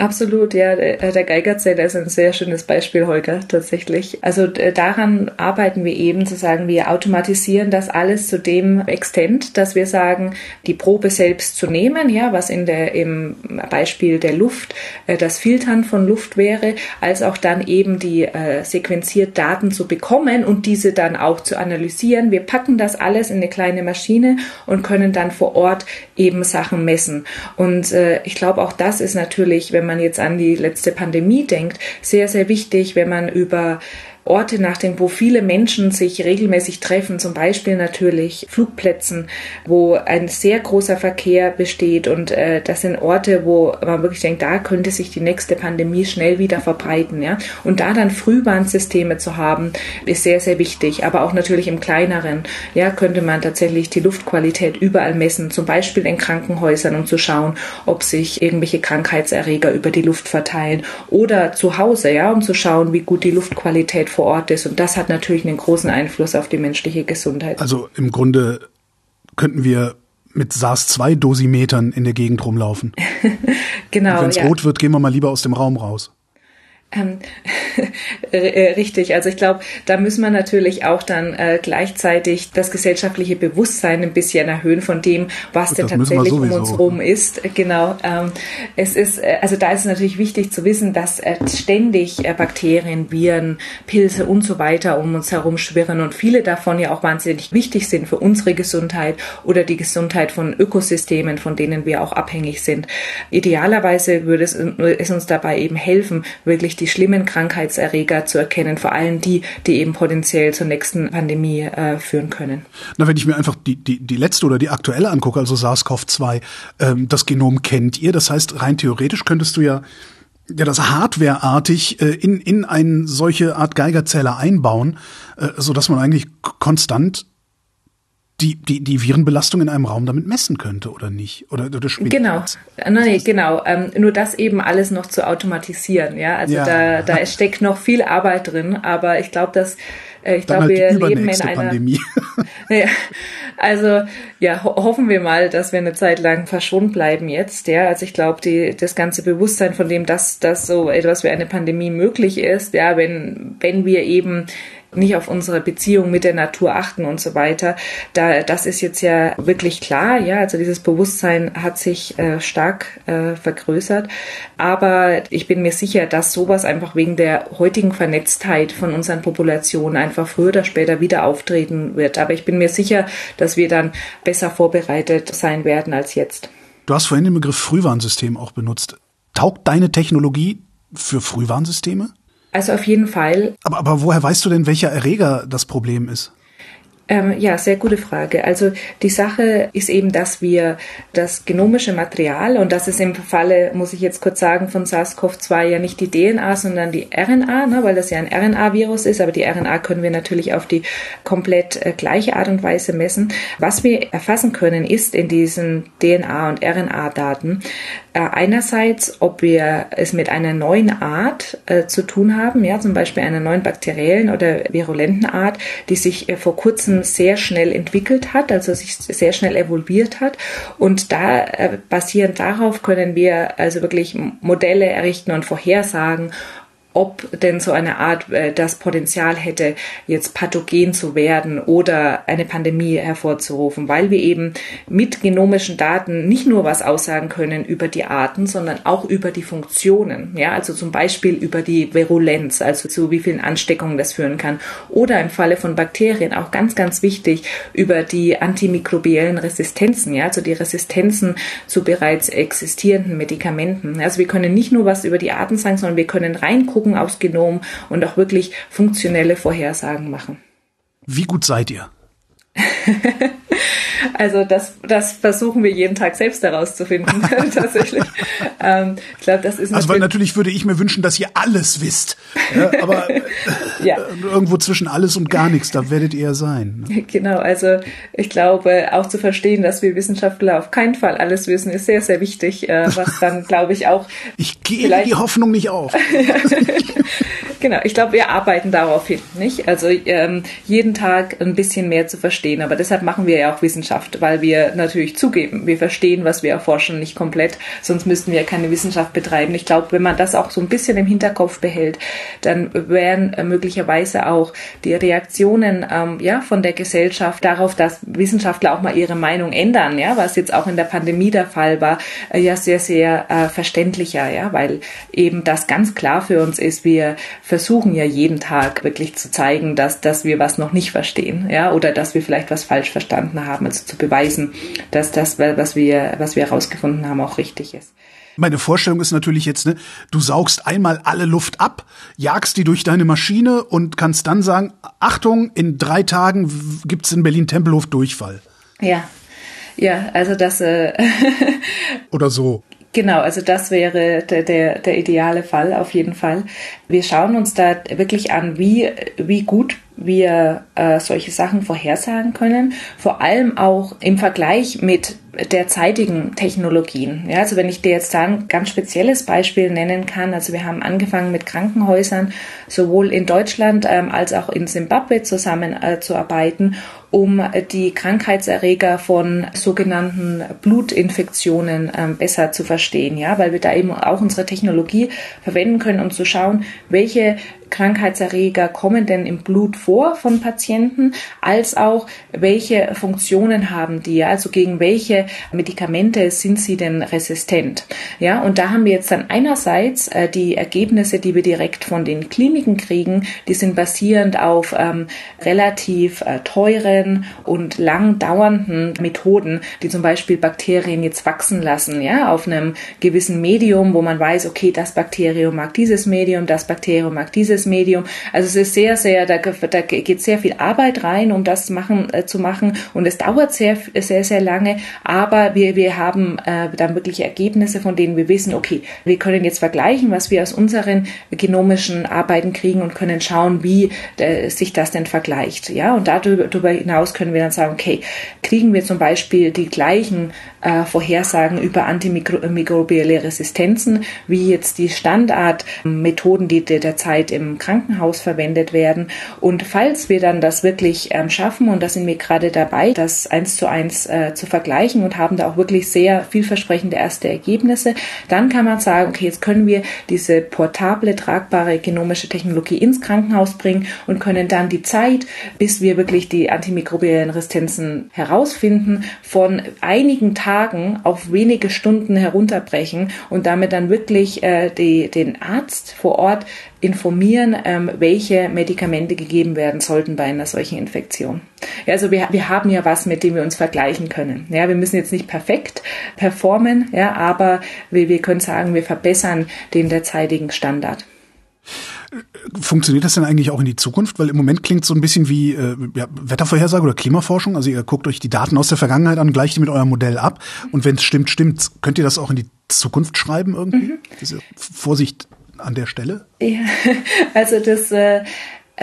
Absolut, ja. Der, der Geigerzähler ist ein sehr schönes Beispiel, Holger, tatsächlich. Also daran arbeiten wir eben, zu sagen, wir automatisieren das alles zu dem Extent, dass wir sagen, die Probe selbst zu nehmen, ja, was in der, im Beispiel der Luft äh, das Filtern von Luft wäre, als auch dann eben die äh, sequenziert Daten zu bekommen und diese dann auch zu analysieren. Wir packen das alles in eine kleine Maschine und können dann vor Ort eben Sachen messen. Und äh, ich glaube, auch das ist natürlich, wenn man jetzt an die letzte Pandemie denkt, sehr, sehr wichtig, wenn man über Orte nachdenkt, wo viele Menschen sich regelmäßig treffen, zum Beispiel natürlich Flugplätzen, wo ein sehr großer Verkehr besteht und äh, das sind Orte, wo man wirklich denkt, da könnte sich die nächste Pandemie schnell wieder verbreiten, ja. Und da dann Frühwarnsysteme zu haben, ist sehr, sehr wichtig. Aber auch natürlich im kleineren, ja, könnte man tatsächlich die Luftqualität überall messen, zum Beispiel in Krankenhäusern, um zu schauen, ob sich irgendwelche Krankheitserreger über die Luft verteilen oder zu Hause, ja, um zu schauen, wie gut die Luftqualität vor Ort ist. Und das hat natürlich einen großen Einfluss auf die menschliche Gesundheit. Also im Grunde könnten wir mit SARS-2-Dosimetern in der Gegend rumlaufen. genau. Wenn es ja. rot wird, gehen wir mal lieber aus dem Raum raus. Ähm, äh, richtig, also ich glaube, da müssen wir natürlich auch dann äh, gleichzeitig das gesellschaftliche Bewusstsein ein bisschen erhöhen von dem, was denn tatsächlich um uns rum ist. Genau. Ähm, es ist, äh, also da ist es natürlich wichtig zu wissen, dass äh, ständig äh, Bakterien, Viren, Pilze und so weiter um uns herum schwirren und viele davon ja auch wahnsinnig wichtig sind für unsere Gesundheit oder die Gesundheit von Ökosystemen, von denen wir auch abhängig sind. Idealerweise würde es, es uns dabei eben helfen, wirklich die schlimmen Krankheitserreger zu erkennen, vor allem die, die eben potenziell zur nächsten Pandemie äh, führen können. Na, wenn ich mir einfach die, die, die letzte oder die aktuelle angucke, also SARS-CoV-2, ähm, das Genom kennt ihr, das heißt, rein theoretisch könntest du ja ja, das hardwareartig äh, in, in eine solche Art Geigerzähler einbauen, äh, so dass man eigentlich konstant die, die, die Virenbelastung in einem Raum damit messen könnte oder nicht? Oder, oder genau, Nein, genau. Ähm, nur das eben alles noch zu automatisieren. Ja, also ja. da, da steckt noch viel Arbeit drin, aber ich glaube, dass äh, ich glaube, halt wir leben in einer Pandemie. ja, also ja, ho hoffen wir mal, dass wir eine Zeit lang verschwunden bleiben jetzt. Ja, also ich glaube, die das ganze Bewusstsein von dem, dass dass so etwas wie eine Pandemie möglich ist, ja, wenn wenn wir eben nicht auf unsere Beziehung mit der Natur achten und so weiter. Da, das ist jetzt ja wirklich klar, ja, also dieses Bewusstsein hat sich äh, stark äh, vergrößert. Aber ich bin mir sicher, dass sowas einfach wegen der heutigen Vernetztheit von unseren Populationen einfach früher oder später wieder auftreten wird. Aber ich bin mir sicher, dass wir dann besser vorbereitet sein werden als jetzt. Du hast vorhin den Begriff Frühwarnsystem auch benutzt. Taugt deine Technologie für Frühwarnsysteme? Also auf jeden Fall. Aber, aber woher weißt du denn, welcher Erreger das Problem ist? Ähm, ja, sehr gute Frage. Also die Sache ist eben, dass wir das genomische Material, und das ist im Falle, muss ich jetzt kurz sagen, von SARS-CoV-2 ja nicht die DNA, sondern die RNA, ne, weil das ja ein RNA-Virus ist, aber die RNA können wir natürlich auf die komplett äh, gleiche Art und Weise messen. Was wir erfassen können, ist in diesen DNA- und RNA-Daten äh, einerseits, ob wir es mit einer neuen Art äh, zu tun haben, ja, zum Beispiel einer neuen bakteriellen oder virulenten Art, die sich äh, vor kurzem sehr schnell entwickelt hat, also sich sehr schnell evolviert hat. Und da äh, basierend darauf können wir also wirklich Modelle errichten und vorhersagen, ob denn so eine Art äh, das Potenzial hätte, jetzt pathogen zu werden oder eine Pandemie hervorzurufen, weil wir eben mit genomischen Daten nicht nur was aussagen können über die Arten, sondern auch über die Funktionen. Ja, also zum Beispiel über die Virulenz, also zu wie vielen Ansteckungen das führen kann. Oder im Falle von Bakterien auch ganz, ganz wichtig über die antimikrobiellen Resistenzen, ja, also die Resistenzen zu bereits existierenden Medikamenten. Also wir können nicht nur was über die Arten sagen, sondern wir können reingucken, Gucken aufs Genom und auch wirklich funktionelle Vorhersagen machen. Wie gut seid ihr? Also das, das versuchen wir jeden Tag selbst herauszufinden, tatsächlich. Ähm, ich glaube, das ist also weil natürlich würde ich mir wünschen, dass ihr alles wisst, ja, aber ja. irgendwo zwischen alles und gar nichts, da werdet ihr sein. Ne? Genau, also ich glaube auch zu verstehen, dass wir Wissenschaftler auf keinen Fall alles wissen, ist sehr sehr wichtig, äh, was dann glaube ich auch. Ich gehe die Hoffnung nicht auf. genau, ich glaube, wir arbeiten darauf hin, nicht? Also ähm, jeden Tag ein bisschen mehr zu verstehen, aber deshalb machen wir ja auch Wissenschaft, weil wir natürlich zugeben, wir verstehen, was wir erforschen, nicht komplett, sonst müssten wir keine Wissenschaft betreiben. Ich glaube, wenn man das auch so ein bisschen im Hinterkopf behält, dann wären äh, möglicherweise auch die Reaktionen ähm, ja von der Gesellschaft darauf, dass Wissenschaftler auch mal ihre Meinung ändern, ja, was jetzt auch in der Pandemie der Fall war, äh, ja sehr sehr äh, verständlicher, ja, weil eben das ganz klar für uns ist, wir versuchen ja jeden Tag wirklich zu zeigen, dass dass wir was noch nicht verstehen, ja, oder dass wir vielleicht was falsch verstanden haben, also zu beweisen, dass das was wir was wir herausgefunden haben auch richtig ist. Meine Vorstellung ist natürlich jetzt, ne, du saugst einmal alle Luft ab, jagst die durch deine Maschine und kannst dann sagen, Achtung, in drei Tagen gibt's in Berlin Tempelhof Durchfall. Ja, ja, also das äh oder so. Genau, also das wäre der, der, der ideale Fall auf jeden Fall. Wir schauen uns da wirklich an, wie, wie gut wir äh, solche Sachen vorhersagen können, vor allem auch im Vergleich mit derzeitigen Technologien. Ja, also wenn ich dir jetzt da ein ganz spezielles Beispiel nennen kann, also wir haben angefangen mit Krankenhäusern sowohl in Deutschland ähm, als auch in Simbabwe zusammenzuarbeiten, äh, um die Krankheitserreger von sogenannten Blutinfektionen ähm, besser zu verstehen, ja, weil wir da eben auch unsere Technologie verwenden können, um zu schauen, welche Krankheitserreger kommen denn im Blut vor von Patienten, als auch welche Funktionen haben die, also gegen welche Medikamente sind sie denn resistent. Ja, und da haben wir jetzt dann einerseits äh, die Ergebnisse, die wir direkt von den Kliniken kriegen, die sind basierend auf ähm, relativ äh, teuren und lang dauernden Methoden, die zum Beispiel Bakterien jetzt wachsen lassen, ja, auf einem gewissen Medium, wo man weiß, okay, das Bakterium mag dieses Medium, das Bakterium mag dieses dieses Medium. Also es ist sehr, sehr, da, da geht sehr viel Arbeit rein, um das machen, äh, zu machen und es dauert sehr, sehr, sehr lange, aber wir, wir haben äh, dann wirklich Ergebnisse, von denen wir wissen, okay, wir können jetzt vergleichen, was wir aus unseren genomischen Arbeiten kriegen und können schauen, wie äh, sich das denn vergleicht. Ja, und darüber hinaus können wir dann sagen, okay, kriegen wir zum Beispiel die gleichen äh, Vorhersagen über antimikrobielle Resistenzen, wie jetzt die Standardmethoden, die derzeit im Krankenhaus verwendet werden. Und falls wir dann das wirklich ähm, schaffen, und da sind wir gerade dabei, das eins zu eins äh, zu vergleichen und haben da auch wirklich sehr vielversprechende erste Ergebnisse, dann kann man sagen, okay, jetzt können wir diese portable, tragbare genomische Technologie ins Krankenhaus bringen und können dann die Zeit, bis wir wirklich die antimikrobiellen Resistenzen herausfinden, von einigen Tagen Tagen auf wenige Stunden herunterbrechen und damit dann wirklich äh, die, den Arzt vor Ort informieren, ähm, welche Medikamente gegeben werden sollten bei einer solchen Infektion. Ja, also wir, wir haben ja was, mit dem wir uns vergleichen können. Ja, wir müssen jetzt nicht perfekt performen, ja, aber wir, wir können sagen, wir verbessern den derzeitigen Standard. Funktioniert das denn eigentlich auch in die Zukunft? Weil im Moment klingt so ein bisschen wie äh, ja, Wettervorhersage oder Klimaforschung. Also ihr guckt euch die Daten aus der Vergangenheit an, gleicht die mit eurem Modell ab. Und wenn es stimmt, stimmt. Könnt ihr das auch in die Zukunft schreiben irgendwie? Mhm. Vorsicht an der Stelle? Ja, also das äh,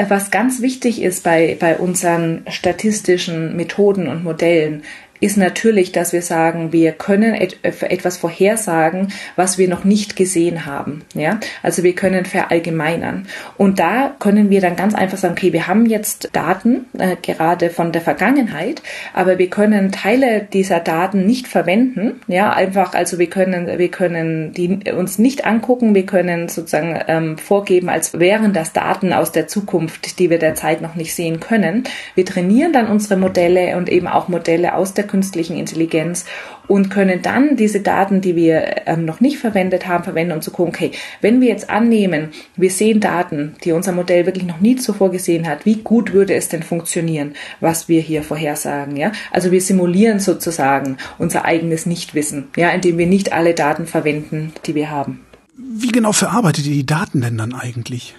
was ganz wichtig ist bei, bei unseren statistischen Methoden und Modellen, ist natürlich, dass wir sagen, wir können et etwas vorhersagen, was wir noch nicht gesehen haben. Ja, also wir können verallgemeinern. Und da können wir dann ganz einfach sagen, okay, wir haben jetzt Daten, äh, gerade von der Vergangenheit, aber wir können Teile dieser Daten nicht verwenden. Ja, einfach, also wir können, wir können die uns nicht angucken, wir können sozusagen ähm, vorgeben, als wären das Daten aus der Zukunft, die wir derzeit noch nicht sehen können. Wir trainieren dann unsere Modelle und eben auch Modelle aus der künstlichen Intelligenz und können dann diese Daten, die wir ähm, noch nicht verwendet haben, verwenden, um zu gucken, okay, wenn wir jetzt annehmen, wir sehen Daten, die unser Modell wirklich noch nie zuvor gesehen hat, wie gut würde es denn funktionieren, was wir hier vorhersagen, ja? Also wir simulieren sozusagen unser eigenes Nichtwissen, ja, indem wir nicht alle Daten verwenden, die wir haben. Wie genau verarbeitet ihr die Daten denn dann eigentlich?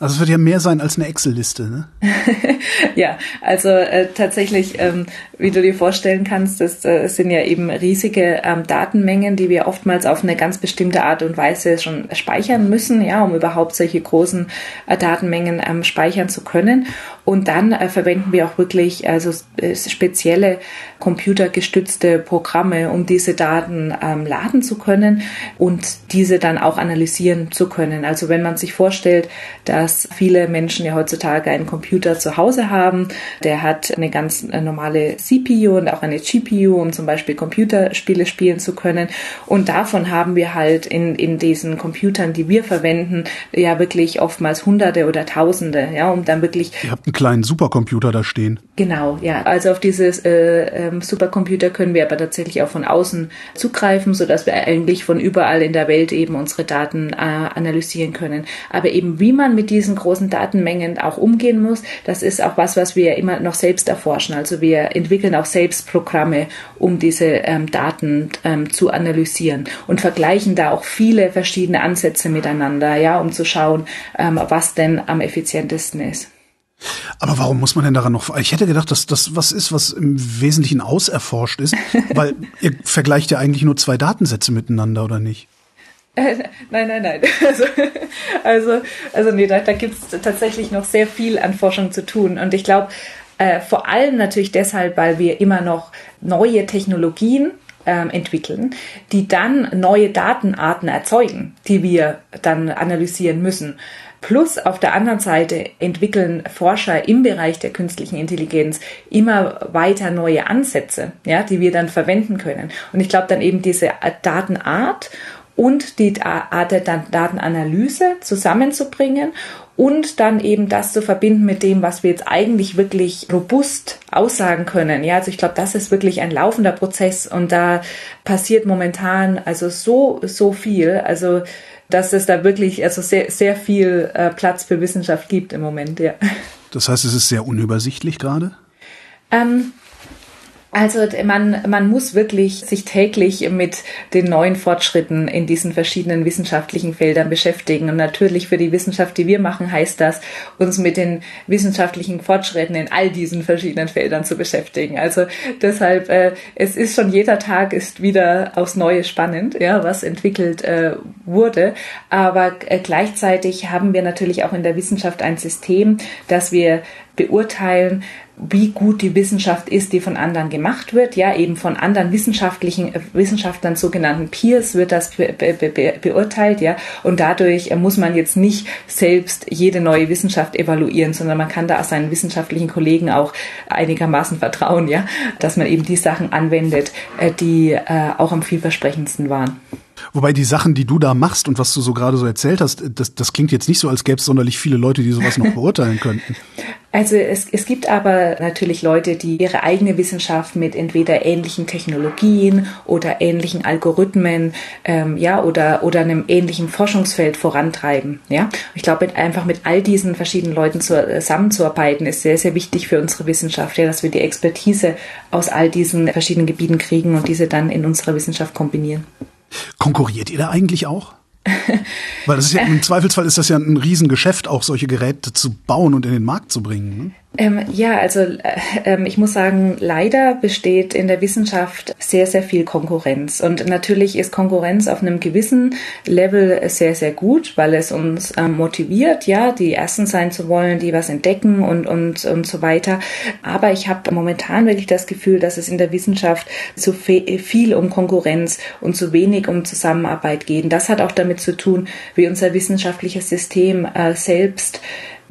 Also es wird ja mehr sein als eine Excel-Liste, ne? ja, also äh, tatsächlich, ähm, wie du dir vorstellen kannst, das äh, sind ja eben riesige ähm, Datenmengen, die wir oftmals auf eine ganz bestimmte Art und Weise schon speichern müssen, ja, um überhaupt solche großen äh, Datenmengen ähm, speichern zu können. Und dann äh, verwenden wir auch wirklich also äh, spezielle computergestützte Programme, um diese Daten ähm, laden zu können und diese dann auch analysieren zu können. Also wenn man sich vorstellt, dass viele Menschen ja heutzutage einen Computer zu Hause haben, der hat eine ganz äh, normale CPU und auch eine GPU, um zum Beispiel Computerspiele spielen zu können. Und davon haben wir halt in, in diesen Computern, die wir verwenden, ja wirklich oftmals Hunderte oder Tausende, ja, um dann wirklich kleinen Supercomputer da stehen. Genau, ja. Also auf dieses äh, ähm, Supercomputer können wir aber tatsächlich auch von außen zugreifen, sodass wir eigentlich von überall in der Welt eben unsere Daten äh, analysieren können. Aber eben wie man mit diesen großen Datenmengen auch umgehen muss, das ist auch was, was wir immer noch selbst erforschen. Also wir entwickeln auch selbst Programme, um diese ähm, Daten ähm, zu analysieren und vergleichen da auch viele verschiedene Ansätze miteinander, ja, um zu schauen, ähm, was denn am effizientesten ist. Aber warum muss man denn daran noch? Ich hätte gedacht, dass das was ist, was im Wesentlichen auserforscht ist, weil ihr vergleicht ja eigentlich nur zwei Datensätze miteinander, oder nicht? Äh, nein, nein, nein. Also, also, also nee, da, da gibt es tatsächlich noch sehr viel an Forschung zu tun. Und ich glaube, äh, vor allem natürlich deshalb, weil wir immer noch neue Technologien ähm, entwickeln, die dann neue Datenarten erzeugen, die wir dann analysieren müssen. Plus auf der anderen Seite entwickeln Forscher im Bereich der künstlichen Intelligenz immer weiter neue Ansätze, ja, die wir dann verwenden können. Und ich glaube dann eben diese Datenart und die Art der Datenanalyse zusammenzubringen und dann eben das zu verbinden mit dem, was wir jetzt eigentlich wirklich robust aussagen können. Ja, also ich glaube, das ist wirklich ein laufender Prozess und da passiert momentan also so, so viel. Also dass es da wirklich also sehr, sehr viel äh, Platz für Wissenschaft gibt im Moment, ja. Das heißt, es ist sehr unübersichtlich gerade? Ähm, also man, man muss wirklich sich täglich mit den neuen Fortschritten in diesen verschiedenen wissenschaftlichen Feldern beschäftigen. Und natürlich für die Wissenschaft, die wir machen, heißt das, uns mit den wissenschaftlichen Fortschritten in all diesen verschiedenen Feldern zu beschäftigen. Also deshalb, äh, es ist schon jeder Tag ist wieder aufs Neue spannend, ja, was entwickelt äh, wurde. Aber äh, gleichzeitig haben wir natürlich auch in der Wissenschaft ein System, dass wir beurteilen, wie gut die Wissenschaft ist, die von anderen gemacht wird. Ja, eben von anderen wissenschaftlichen äh, Wissenschaftlern, sogenannten Peers, wird das be be be beurteilt. Ja, und dadurch äh, muss man jetzt nicht selbst jede neue Wissenschaft evaluieren, sondern man kann da seinen wissenschaftlichen Kollegen auch einigermaßen vertrauen. Ja, dass man eben die Sachen anwendet, äh, die auch am vielversprechendsten waren. Wobei die Sachen, die du da machst und was du so gerade so erzählt hast, das, das klingt jetzt nicht so, als gäbe es sonderlich viele Leute, die sowas noch beurteilen könnten. Also es, es gibt aber natürlich Leute, die ihre eigene Wissenschaft mit entweder ähnlichen Technologien oder ähnlichen Algorithmen, ähm, ja, oder oder einem ähnlichen Forschungsfeld vorantreiben. Ja, ich glaube, einfach mit all diesen verschiedenen Leuten zusammenzuarbeiten ist sehr sehr wichtig für unsere Wissenschaft, ja, dass wir die Expertise aus all diesen verschiedenen Gebieten kriegen und diese dann in unserer Wissenschaft kombinieren. Konkurriert ihr da eigentlich auch? Weil das ist ja, im Zweifelsfall ist das ja ein Riesengeschäft, auch solche Geräte zu bauen und in den Markt zu bringen. Ne? Ähm, ja, also äh, ähm, ich muss sagen, leider besteht in der Wissenschaft sehr, sehr viel Konkurrenz. Und natürlich ist Konkurrenz auf einem gewissen Level sehr, sehr gut, weil es uns ähm, motiviert, ja, die Ersten sein zu wollen, die was entdecken und, und, und so weiter. Aber ich habe momentan wirklich das Gefühl, dass es in der Wissenschaft zu viel um Konkurrenz und zu wenig um Zusammenarbeit geht. Das hat auch damit zu tun, wie unser wissenschaftliches System äh, selbst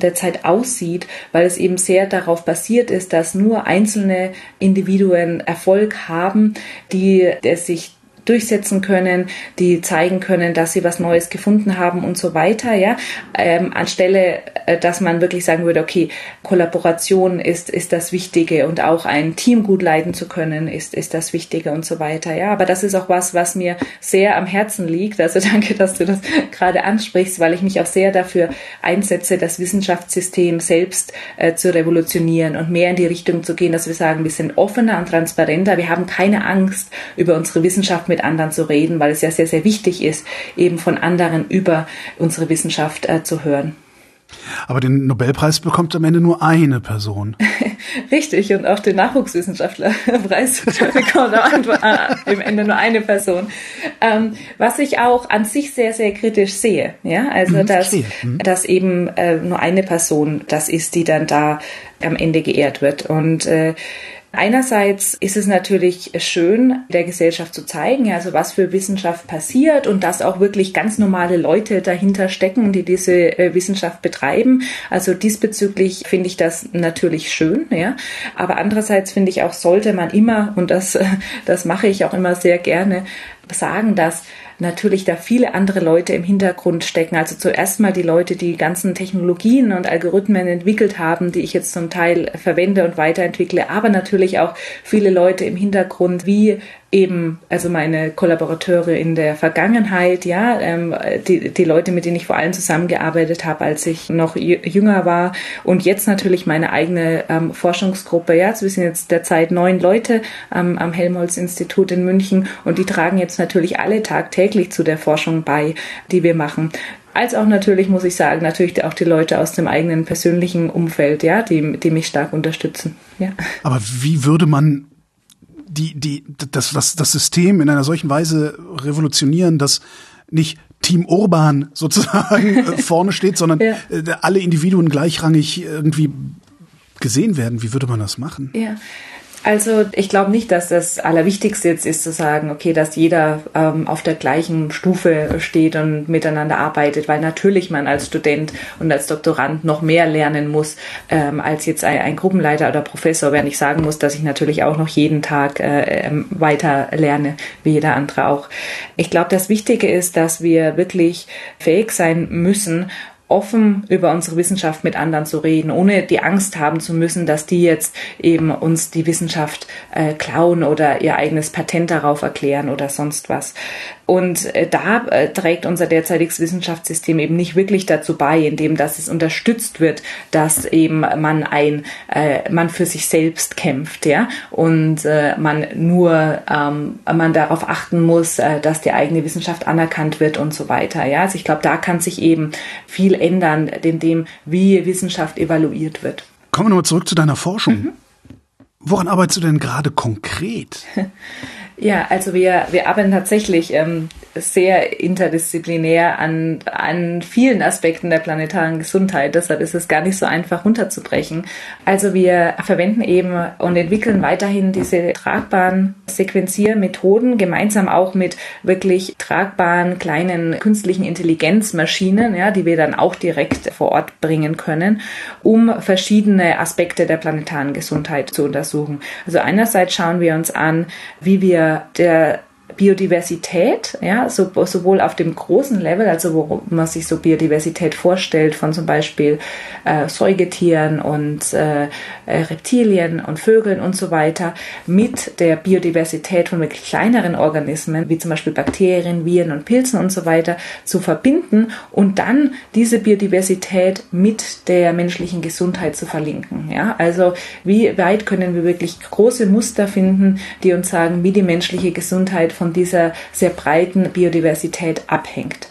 derzeit aussieht, weil es eben sehr darauf basiert ist, dass nur einzelne Individuen Erfolg haben, die sich durchsetzen können, die zeigen können, dass sie was Neues gefunden haben und so weiter, ja, ähm, anstelle, äh, dass man wirklich sagen würde, okay, Kollaboration ist, ist das Wichtige und auch ein Team gut leiten zu können, ist, ist das Wichtige und so weiter, ja, aber das ist auch was, was mir sehr am Herzen liegt, also danke, dass du das gerade ansprichst, weil ich mich auch sehr dafür einsetze, das Wissenschaftssystem selbst äh, zu revolutionieren und mehr in die Richtung zu gehen, dass wir sagen, wir sind offener und transparenter, wir haben keine Angst, über unsere Wissenschaft mit mit anderen zu reden, weil es ja sehr, sehr wichtig ist, eben von anderen über unsere Wissenschaft äh, zu hören. Aber den Nobelpreis bekommt am Ende nur eine Person. Richtig, und auch den Nachwuchswissenschaftlerpreis bekommt äh, im Ende nur eine Person. Ähm, was ich auch an sich sehr, sehr kritisch sehe, ja, also mhm, dass, mhm. dass eben äh, nur eine Person das ist, die dann da am Ende geehrt wird. Und äh, Einerseits ist es natürlich schön, der Gesellschaft zu zeigen, also was für Wissenschaft passiert und dass auch wirklich ganz normale Leute dahinter stecken, die diese äh, Wissenschaft betreiben. Also diesbezüglich finde ich das natürlich schön, ja. Aber andererseits finde ich auch, sollte man immer, und das, das mache ich auch immer sehr gerne, sagen, dass natürlich da viele andere Leute im Hintergrund stecken. Also zuerst mal die Leute, die ganzen Technologien und Algorithmen entwickelt haben, die ich jetzt zum Teil verwende und weiterentwickle, aber natürlich auch viele Leute im Hintergrund, wie eben, also meine Kollaborateure in der Vergangenheit, ja, ähm, die, die Leute, mit denen ich vor allem zusammengearbeitet habe, als ich noch jünger war und jetzt natürlich meine eigene ähm, Forschungsgruppe, ja, also wir sind jetzt derzeit neun Leute ähm, am Helmholtz-Institut in München und die tragen jetzt natürlich alle tagtäglich zu der Forschung bei, die wir machen als auch natürlich, muss ich sagen, natürlich auch die Leute aus dem eigenen persönlichen Umfeld, ja, die, die mich stark unterstützen. Ja. Aber wie würde man die, die, das, das, das System in einer solchen Weise revolutionieren, dass nicht Team Urban sozusagen äh, vorne steht, sondern ja. Äh, alle Individuen gleichrangig irgendwie gesehen werden. Wie würde man das machen? Ja. Also ich glaube nicht, dass das Allerwichtigste jetzt ist zu sagen, okay, dass jeder ähm, auf der gleichen Stufe steht und miteinander arbeitet, weil natürlich man als Student und als Doktorand noch mehr lernen muss ähm, als jetzt ein, ein, Gruppenleiter oder Professor, während ich sagen muss, dass ich natürlich auch noch jeden Tag äh, ähm, weiter lerne, wie jeder andere auch. Ich glaube, das Wichtige ist, dass wir wirklich fähig sein müssen, offen über unsere Wissenschaft mit anderen zu reden, ohne die Angst haben zu müssen, dass die jetzt eben uns die Wissenschaft äh, klauen oder ihr eigenes Patent darauf erklären oder sonst was. Und äh, da äh, trägt unser derzeitiges Wissenschaftssystem eben nicht wirklich dazu bei, indem dass es unterstützt wird, dass eben man ein äh, man für sich selbst kämpft, ja, und äh, man nur ähm, man darauf achten muss, äh, dass die eigene Wissenschaft anerkannt wird und so weiter, ja. Also ich glaube, da kann sich eben viel ändern, in dem wie Wissenschaft evaluiert wird. Kommen wir nochmal zurück zu deiner Forschung. Mhm. Woran arbeitest du denn gerade konkret? Ja, also wir, wir arbeiten tatsächlich ähm, sehr interdisziplinär an, an vielen Aspekten der planetaren Gesundheit. Deshalb ist es gar nicht so einfach runterzubrechen. Also wir verwenden eben und entwickeln weiterhin diese tragbaren Sequenziermethoden, gemeinsam auch mit wirklich tragbaren kleinen künstlichen Intelligenzmaschinen, ja, die wir dann auch direkt vor Ort bringen können, um verschiedene Aspekte der planetaren Gesundheit zu untersuchen. Also einerseits schauen wir uns an, wie wir der Biodiversität, ja, so, sowohl auf dem großen Level, also wo man sich so Biodiversität vorstellt von zum Beispiel äh, Säugetieren und äh, äh, Reptilien und Vögeln und so weiter, mit der Biodiversität von wirklich kleineren Organismen, wie zum Beispiel Bakterien, Viren und Pilzen und so weiter, zu verbinden und dann diese Biodiversität mit der menschlichen Gesundheit zu verlinken. Ja, also wie weit können wir wirklich große Muster finden, die uns sagen, wie die menschliche Gesundheit von dieser sehr breiten Biodiversität abhängt.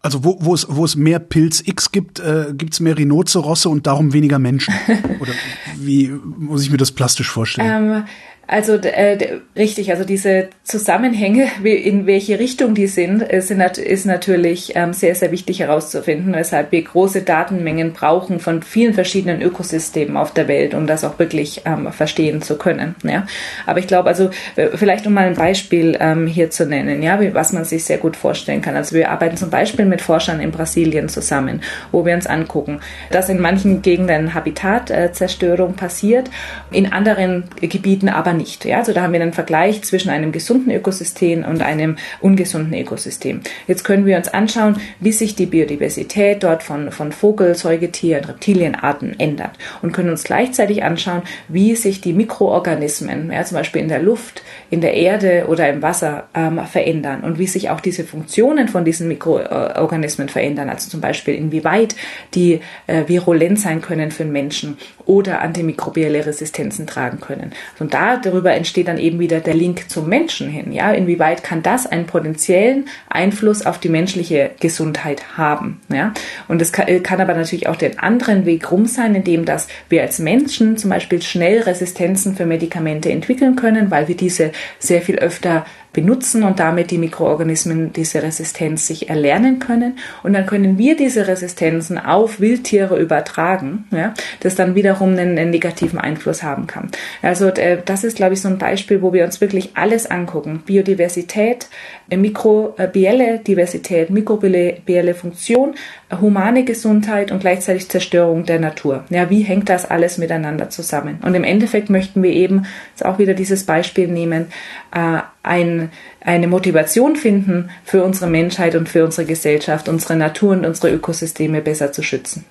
Also wo, wo, es, wo es mehr Pilz X gibt, äh, gibt es mehr Rhinozerosse und darum weniger Menschen. Oder wie muss ich mir das plastisch vorstellen? Ähm, also äh, richtig, also diese Zusammenhänge, in welche Richtung die sind, ist, ist natürlich ähm, sehr, sehr wichtig herauszufinden, weshalb wir große Datenmengen brauchen von vielen verschiedenen Ökosystemen auf der Welt, um das auch wirklich ähm, verstehen zu können. Ja? Aber ich glaube, also äh, vielleicht um mal ein Beispiel ähm, hier zu nennen, ja, was man sich sehr gut vorstellen kann. Also wir arbeiten zum Beispiel mit Forschern in Brasilien zusammen, wo wir uns angucken, dass in manchen Gegenden Habitatzerstörung passiert, in anderen Gebieten aber nicht. Ja? Also da haben wir einen Vergleich zwischen einem gesunden Ökosystem und einem ungesunden Ökosystem. Jetzt können wir uns anschauen, wie sich die Biodiversität dort von, von Vogel, Säugetier und Reptilienarten ändert und können uns gleichzeitig anschauen, wie sich die Mikroorganismen, ja, zum Beispiel in der Luft, in der Erde oder im Wasser ähm, verändern und wie sich auch diese Funktionen von diesen Mikroorganismen verändern. Also zum Beispiel inwieweit die äh, virulent sein können für den Menschen oder antimikrobielle Resistenzen tragen können. Und da darüber entsteht dann eben wieder der Link zum Menschen hin. Ja, inwieweit kann das einen potenziellen Einfluss auf die menschliche Gesundheit haben? Ja, und es kann, kann aber natürlich auch den anderen Weg rum sein, indem dass wir als Menschen zum Beispiel schnell Resistenzen für Medikamente entwickeln können, weil wir diese sehr viel öfter benutzen und damit die Mikroorganismen diese Resistenz sich erlernen können. Und dann können wir diese Resistenzen auf Wildtiere übertragen, ja, das dann wiederum einen, einen negativen Einfluss haben kann. Also äh, das ist, glaube ich, so ein Beispiel, wo wir uns wirklich alles angucken. Biodiversität, mikrobielle Diversität, mikrobielle Funktion, humane Gesundheit und gleichzeitig Zerstörung der Natur. Ja, wie hängt das alles miteinander zusammen? Und im Endeffekt möchten wir eben jetzt auch wieder dieses Beispiel nehmen, äh, ein, eine Motivation finden für unsere Menschheit und für unsere Gesellschaft, unsere Natur und unsere Ökosysteme besser zu schützen.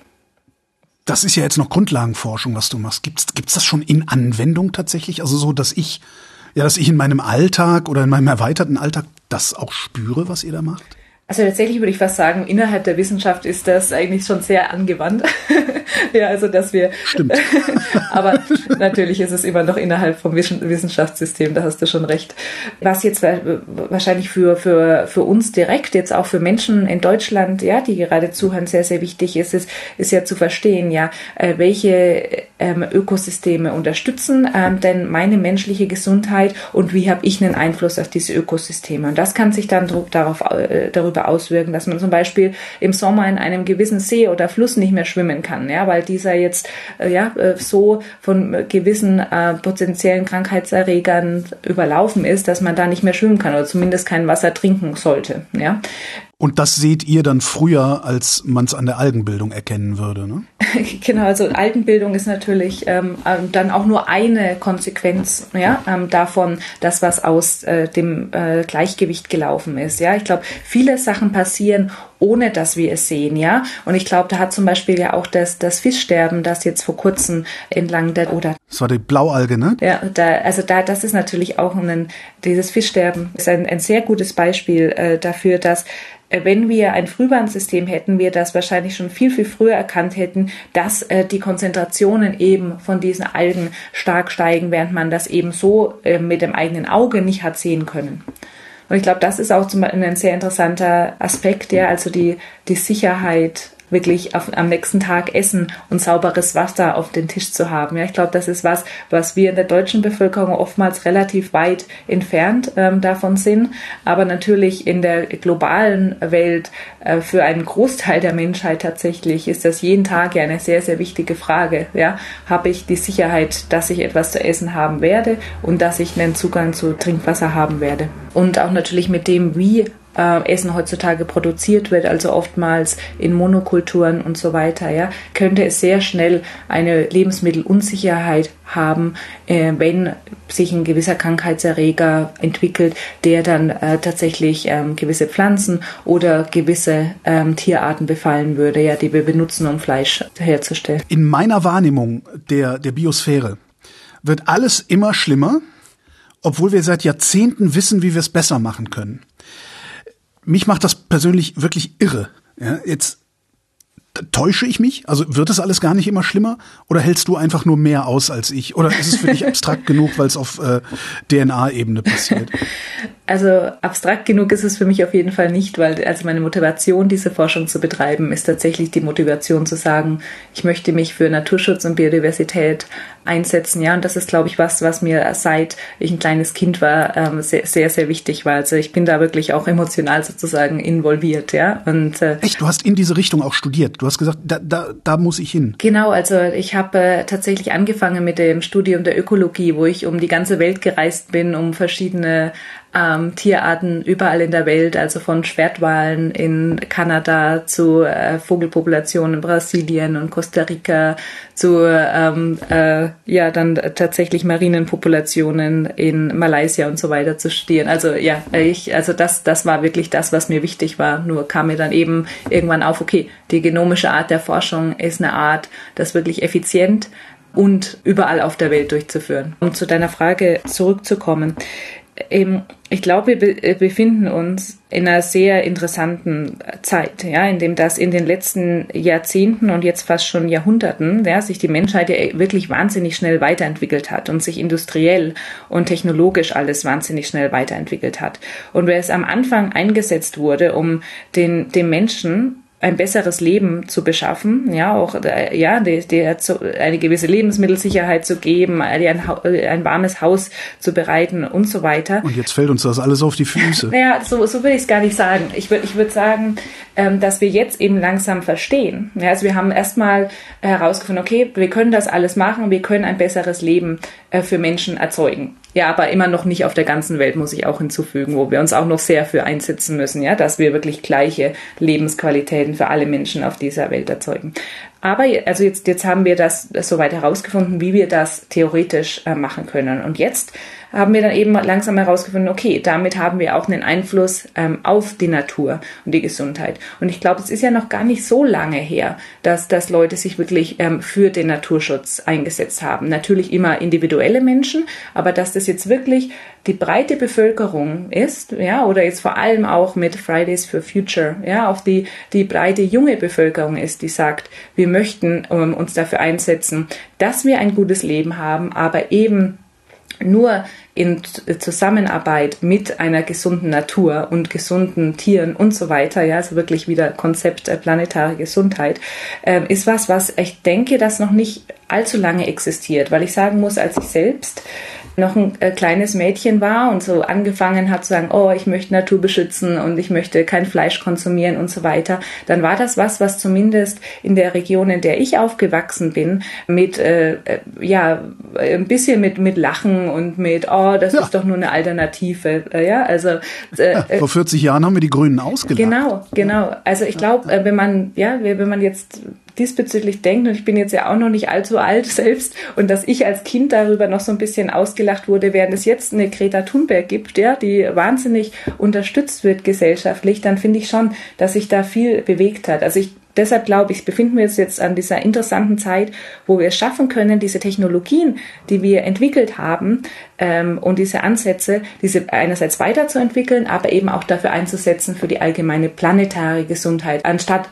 Das ist ja jetzt noch Grundlagenforschung, was du machst. Gibt's gibt's das schon in Anwendung tatsächlich? Also so, dass ich ja, dass ich in meinem Alltag oder in meinem erweiterten Alltag das auch spüre, was ihr da macht? Also tatsächlich würde ich fast sagen, innerhalb der Wissenschaft ist das eigentlich schon sehr angewandt. ja, also dass wir. Stimmt. aber natürlich ist es immer noch innerhalb vom Wissenschaftssystem, da hast du schon recht. Was jetzt wahrscheinlich für, für, für uns direkt, jetzt auch für Menschen in Deutschland, ja, die gerade zuhören, sehr, sehr wichtig ist, ist, ist ja zu verstehen, ja, äh, welche ähm, Ökosysteme unterstützen ähm, denn meine menschliche Gesundheit und wie habe ich einen Einfluss auf diese Ökosysteme. Und das kann sich dann darauf, äh, darüber darüber auswirken, dass man zum Beispiel im Sommer in einem gewissen See oder Fluss nicht mehr schwimmen kann, ja, weil dieser jetzt äh, ja äh, so von gewissen äh, potenziellen Krankheitserregern überlaufen ist, dass man da nicht mehr schwimmen kann oder zumindest kein Wasser trinken sollte, ja. Und das seht ihr dann früher, als man es an der Algenbildung erkennen würde, ne? genau, also Algenbildung ist natürlich ähm, ähm, dann auch nur eine Konsequenz ja, ähm, davon, dass was aus äh, dem äh, Gleichgewicht gelaufen ist. Ja, ich glaube, viele Sachen passieren ohne dass wir es sehen, ja. Und ich glaube, da hat zum Beispiel ja auch das, das Fischsterben, das jetzt vor kurzem entlang der oder. Das war die Blaualge, ne? Ja, da, also da, das ist natürlich auch ein, dieses Fischsterben ist ein, ein sehr gutes Beispiel äh, dafür, dass wenn wir ein Frühwarnsystem hätten, wir das wahrscheinlich schon viel, viel früher erkannt hätten, dass äh, die Konzentrationen eben von diesen Algen stark steigen, während man das eben so äh, mit dem eigenen Auge nicht hat sehen können. Und ich glaube, das ist auch zum Beispiel ein sehr interessanter Aspekt, ja, also die, die Sicherheit wirklich auf, am nächsten Tag essen und sauberes Wasser auf den Tisch zu haben. Ja, ich glaube, das ist was, was wir in der deutschen Bevölkerung oftmals relativ weit entfernt ähm, davon sind. Aber natürlich in der globalen Welt äh, für einen Großteil der Menschheit tatsächlich ist das jeden Tag ja eine sehr, sehr wichtige Frage. Ja, habe ich die Sicherheit, dass ich etwas zu essen haben werde und dass ich einen Zugang zu Trinkwasser haben werde. Und auch natürlich mit dem, wie äh, Essen heutzutage produziert wird, also oftmals in Monokulturen und so weiter, ja, könnte es sehr schnell eine Lebensmittelunsicherheit haben, äh, wenn sich ein gewisser Krankheitserreger entwickelt, der dann äh, tatsächlich ähm, gewisse Pflanzen oder gewisse ähm, Tierarten befallen würde, ja, die wir benutzen, um Fleisch herzustellen. In meiner Wahrnehmung der, der Biosphäre wird alles immer schlimmer, obwohl wir seit Jahrzehnten wissen, wie wir es besser machen können mich macht das persönlich wirklich irre. Ja, jetzt Täusche ich mich? Also wird es alles gar nicht immer schlimmer? Oder hältst du einfach nur mehr aus als ich? Oder ist es für dich abstrakt genug, weil es auf äh, DNA-Ebene passiert? Also abstrakt genug ist es für mich auf jeden Fall nicht, weil also meine Motivation, diese Forschung zu betreiben, ist tatsächlich die Motivation zu sagen, ich möchte mich für Naturschutz und Biodiversität einsetzen. Ja, und das ist, glaube ich, was, was mir seit ich ein kleines Kind war, ähm, sehr, sehr, sehr wichtig war. Also ich bin da wirklich auch emotional sozusagen involviert. Ja, und äh, echt, du hast in diese Richtung auch studiert. Du hast gesagt, da, da, da muss ich hin. Genau, also ich habe äh, tatsächlich angefangen mit dem Studium der Ökologie, wo ich um die ganze Welt gereist bin, um verschiedene ähm, Tierarten überall in der Welt, also von Schwertwalen in Kanada zu äh, Vogelpopulationen in Brasilien und Costa Rica zu ähm, äh, ja dann tatsächlich Marinenpopulationen in Malaysia und so weiter zu studieren. Also ja, ich also das das war wirklich das, was mir wichtig war. Nur kam mir dann eben irgendwann auf, okay, die genomische Art der Forschung ist eine Art, das wirklich effizient und überall auf der Welt durchzuführen. Um zu deiner Frage zurückzukommen eben, ich glaube, wir äh, befinden uns in einer sehr interessanten Zeit, ja, in dem das in den letzten Jahrzehnten und jetzt fast schon Jahrhunderten, ja, sich die Menschheit ja wirklich wahnsinnig schnell weiterentwickelt hat und sich industriell und technologisch alles wahnsinnig schnell weiterentwickelt hat. Und wer es am Anfang eingesetzt wurde, um den, dem Menschen ein besseres Leben zu beschaffen, ja, auch äh, ja, der zu, eine gewisse Lebensmittelsicherheit zu geben, ein, ein warmes Haus zu bereiten und so weiter. Und jetzt fällt uns das alles auf die Füße. Naja, so, so würde ich es gar nicht sagen. Ich würde ich würd sagen, ähm, dass wir jetzt eben langsam verstehen. Ja, also wir haben erstmal herausgefunden, okay, wir können das alles machen, wir können ein besseres Leben äh, für Menschen erzeugen. Ja, aber immer noch nicht auf der ganzen Welt, muss ich auch hinzufügen, wo wir uns auch noch sehr für einsetzen müssen, ja, dass wir wirklich gleiche Lebensqualitäten für alle Menschen auf dieser Welt erzeugen. Aber also jetzt, jetzt haben wir das, soweit herausgefunden, wie wir das theoretisch äh, machen können. Und jetzt haben wir dann eben langsam herausgefunden, okay, damit haben wir auch einen Einfluss ähm, auf die Natur und die Gesundheit. Und ich glaube, es ist ja noch gar nicht so lange her, dass, dass Leute sich wirklich ähm, für den Naturschutz eingesetzt haben. Natürlich immer individuelle Menschen, aber dass das jetzt wirklich die breite Bevölkerung ist, ja, oder jetzt vor allem auch mit Fridays for Future, ja, auch die, die breite junge Bevölkerung ist, die sagt, wir möchten ähm, uns dafür einsetzen, dass wir ein gutes Leben haben, aber eben nur in Zusammenarbeit mit einer gesunden Natur und gesunden Tieren und so weiter, ja, also wirklich wieder Konzept äh, planetare Gesundheit, äh, ist was, was ich denke, das noch nicht allzu lange existiert, weil ich sagen muss, als ich selbst noch ein äh, kleines Mädchen war und so angefangen hat zu sagen, oh, ich möchte Natur beschützen und ich möchte kein Fleisch konsumieren und so weiter, dann war das was, was zumindest in der Region, in der ich aufgewachsen bin, mit äh, äh ja ein bisschen mit mit Lachen und mit oh, das ja. ist doch nur eine Alternative, äh, ja, also äh, ja, vor 40 Jahren haben wir die Grünen ausgelacht. Genau, genau. Also ich glaube, wenn man ja, wenn man jetzt diesbezüglich denkt, und ich bin jetzt ja auch noch nicht allzu alt selbst, und dass ich als Kind darüber noch so ein bisschen ausgelacht wurde, während es jetzt eine Greta Thunberg gibt, ja, die wahnsinnig unterstützt wird gesellschaftlich, dann finde ich schon, dass sich da viel bewegt hat. Also ich Deshalb glaube ich, befinden wir uns jetzt an dieser interessanten Zeit, wo wir es schaffen können, diese Technologien, die wir entwickelt haben ähm, und diese Ansätze, diese einerseits weiterzuentwickeln, aber eben auch dafür einzusetzen für die allgemeine planetare Gesundheit, anstatt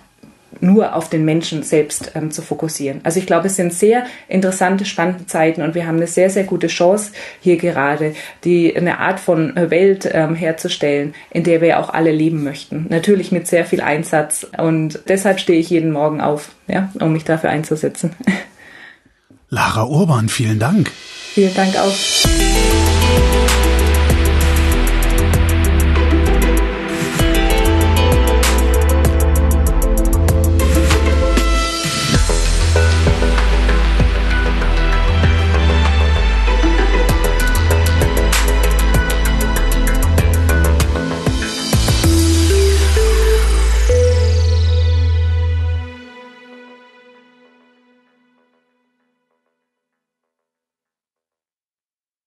nur auf den Menschen selbst ähm, zu fokussieren. Also ich glaube, es sind sehr interessante, spannende Zeiten und wir haben eine sehr, sehr gute Chance hier gerade, die eine Art von Welt ähm, herzustellen, in der wir auch alle leben möchten. Natürlich mit sehr viel Einsatz und deshalb stehe ich jeden Morgen auf, ja, um mich dafür einzusetzen. Lara Urban, vielen Dank. Vielen Dank auch.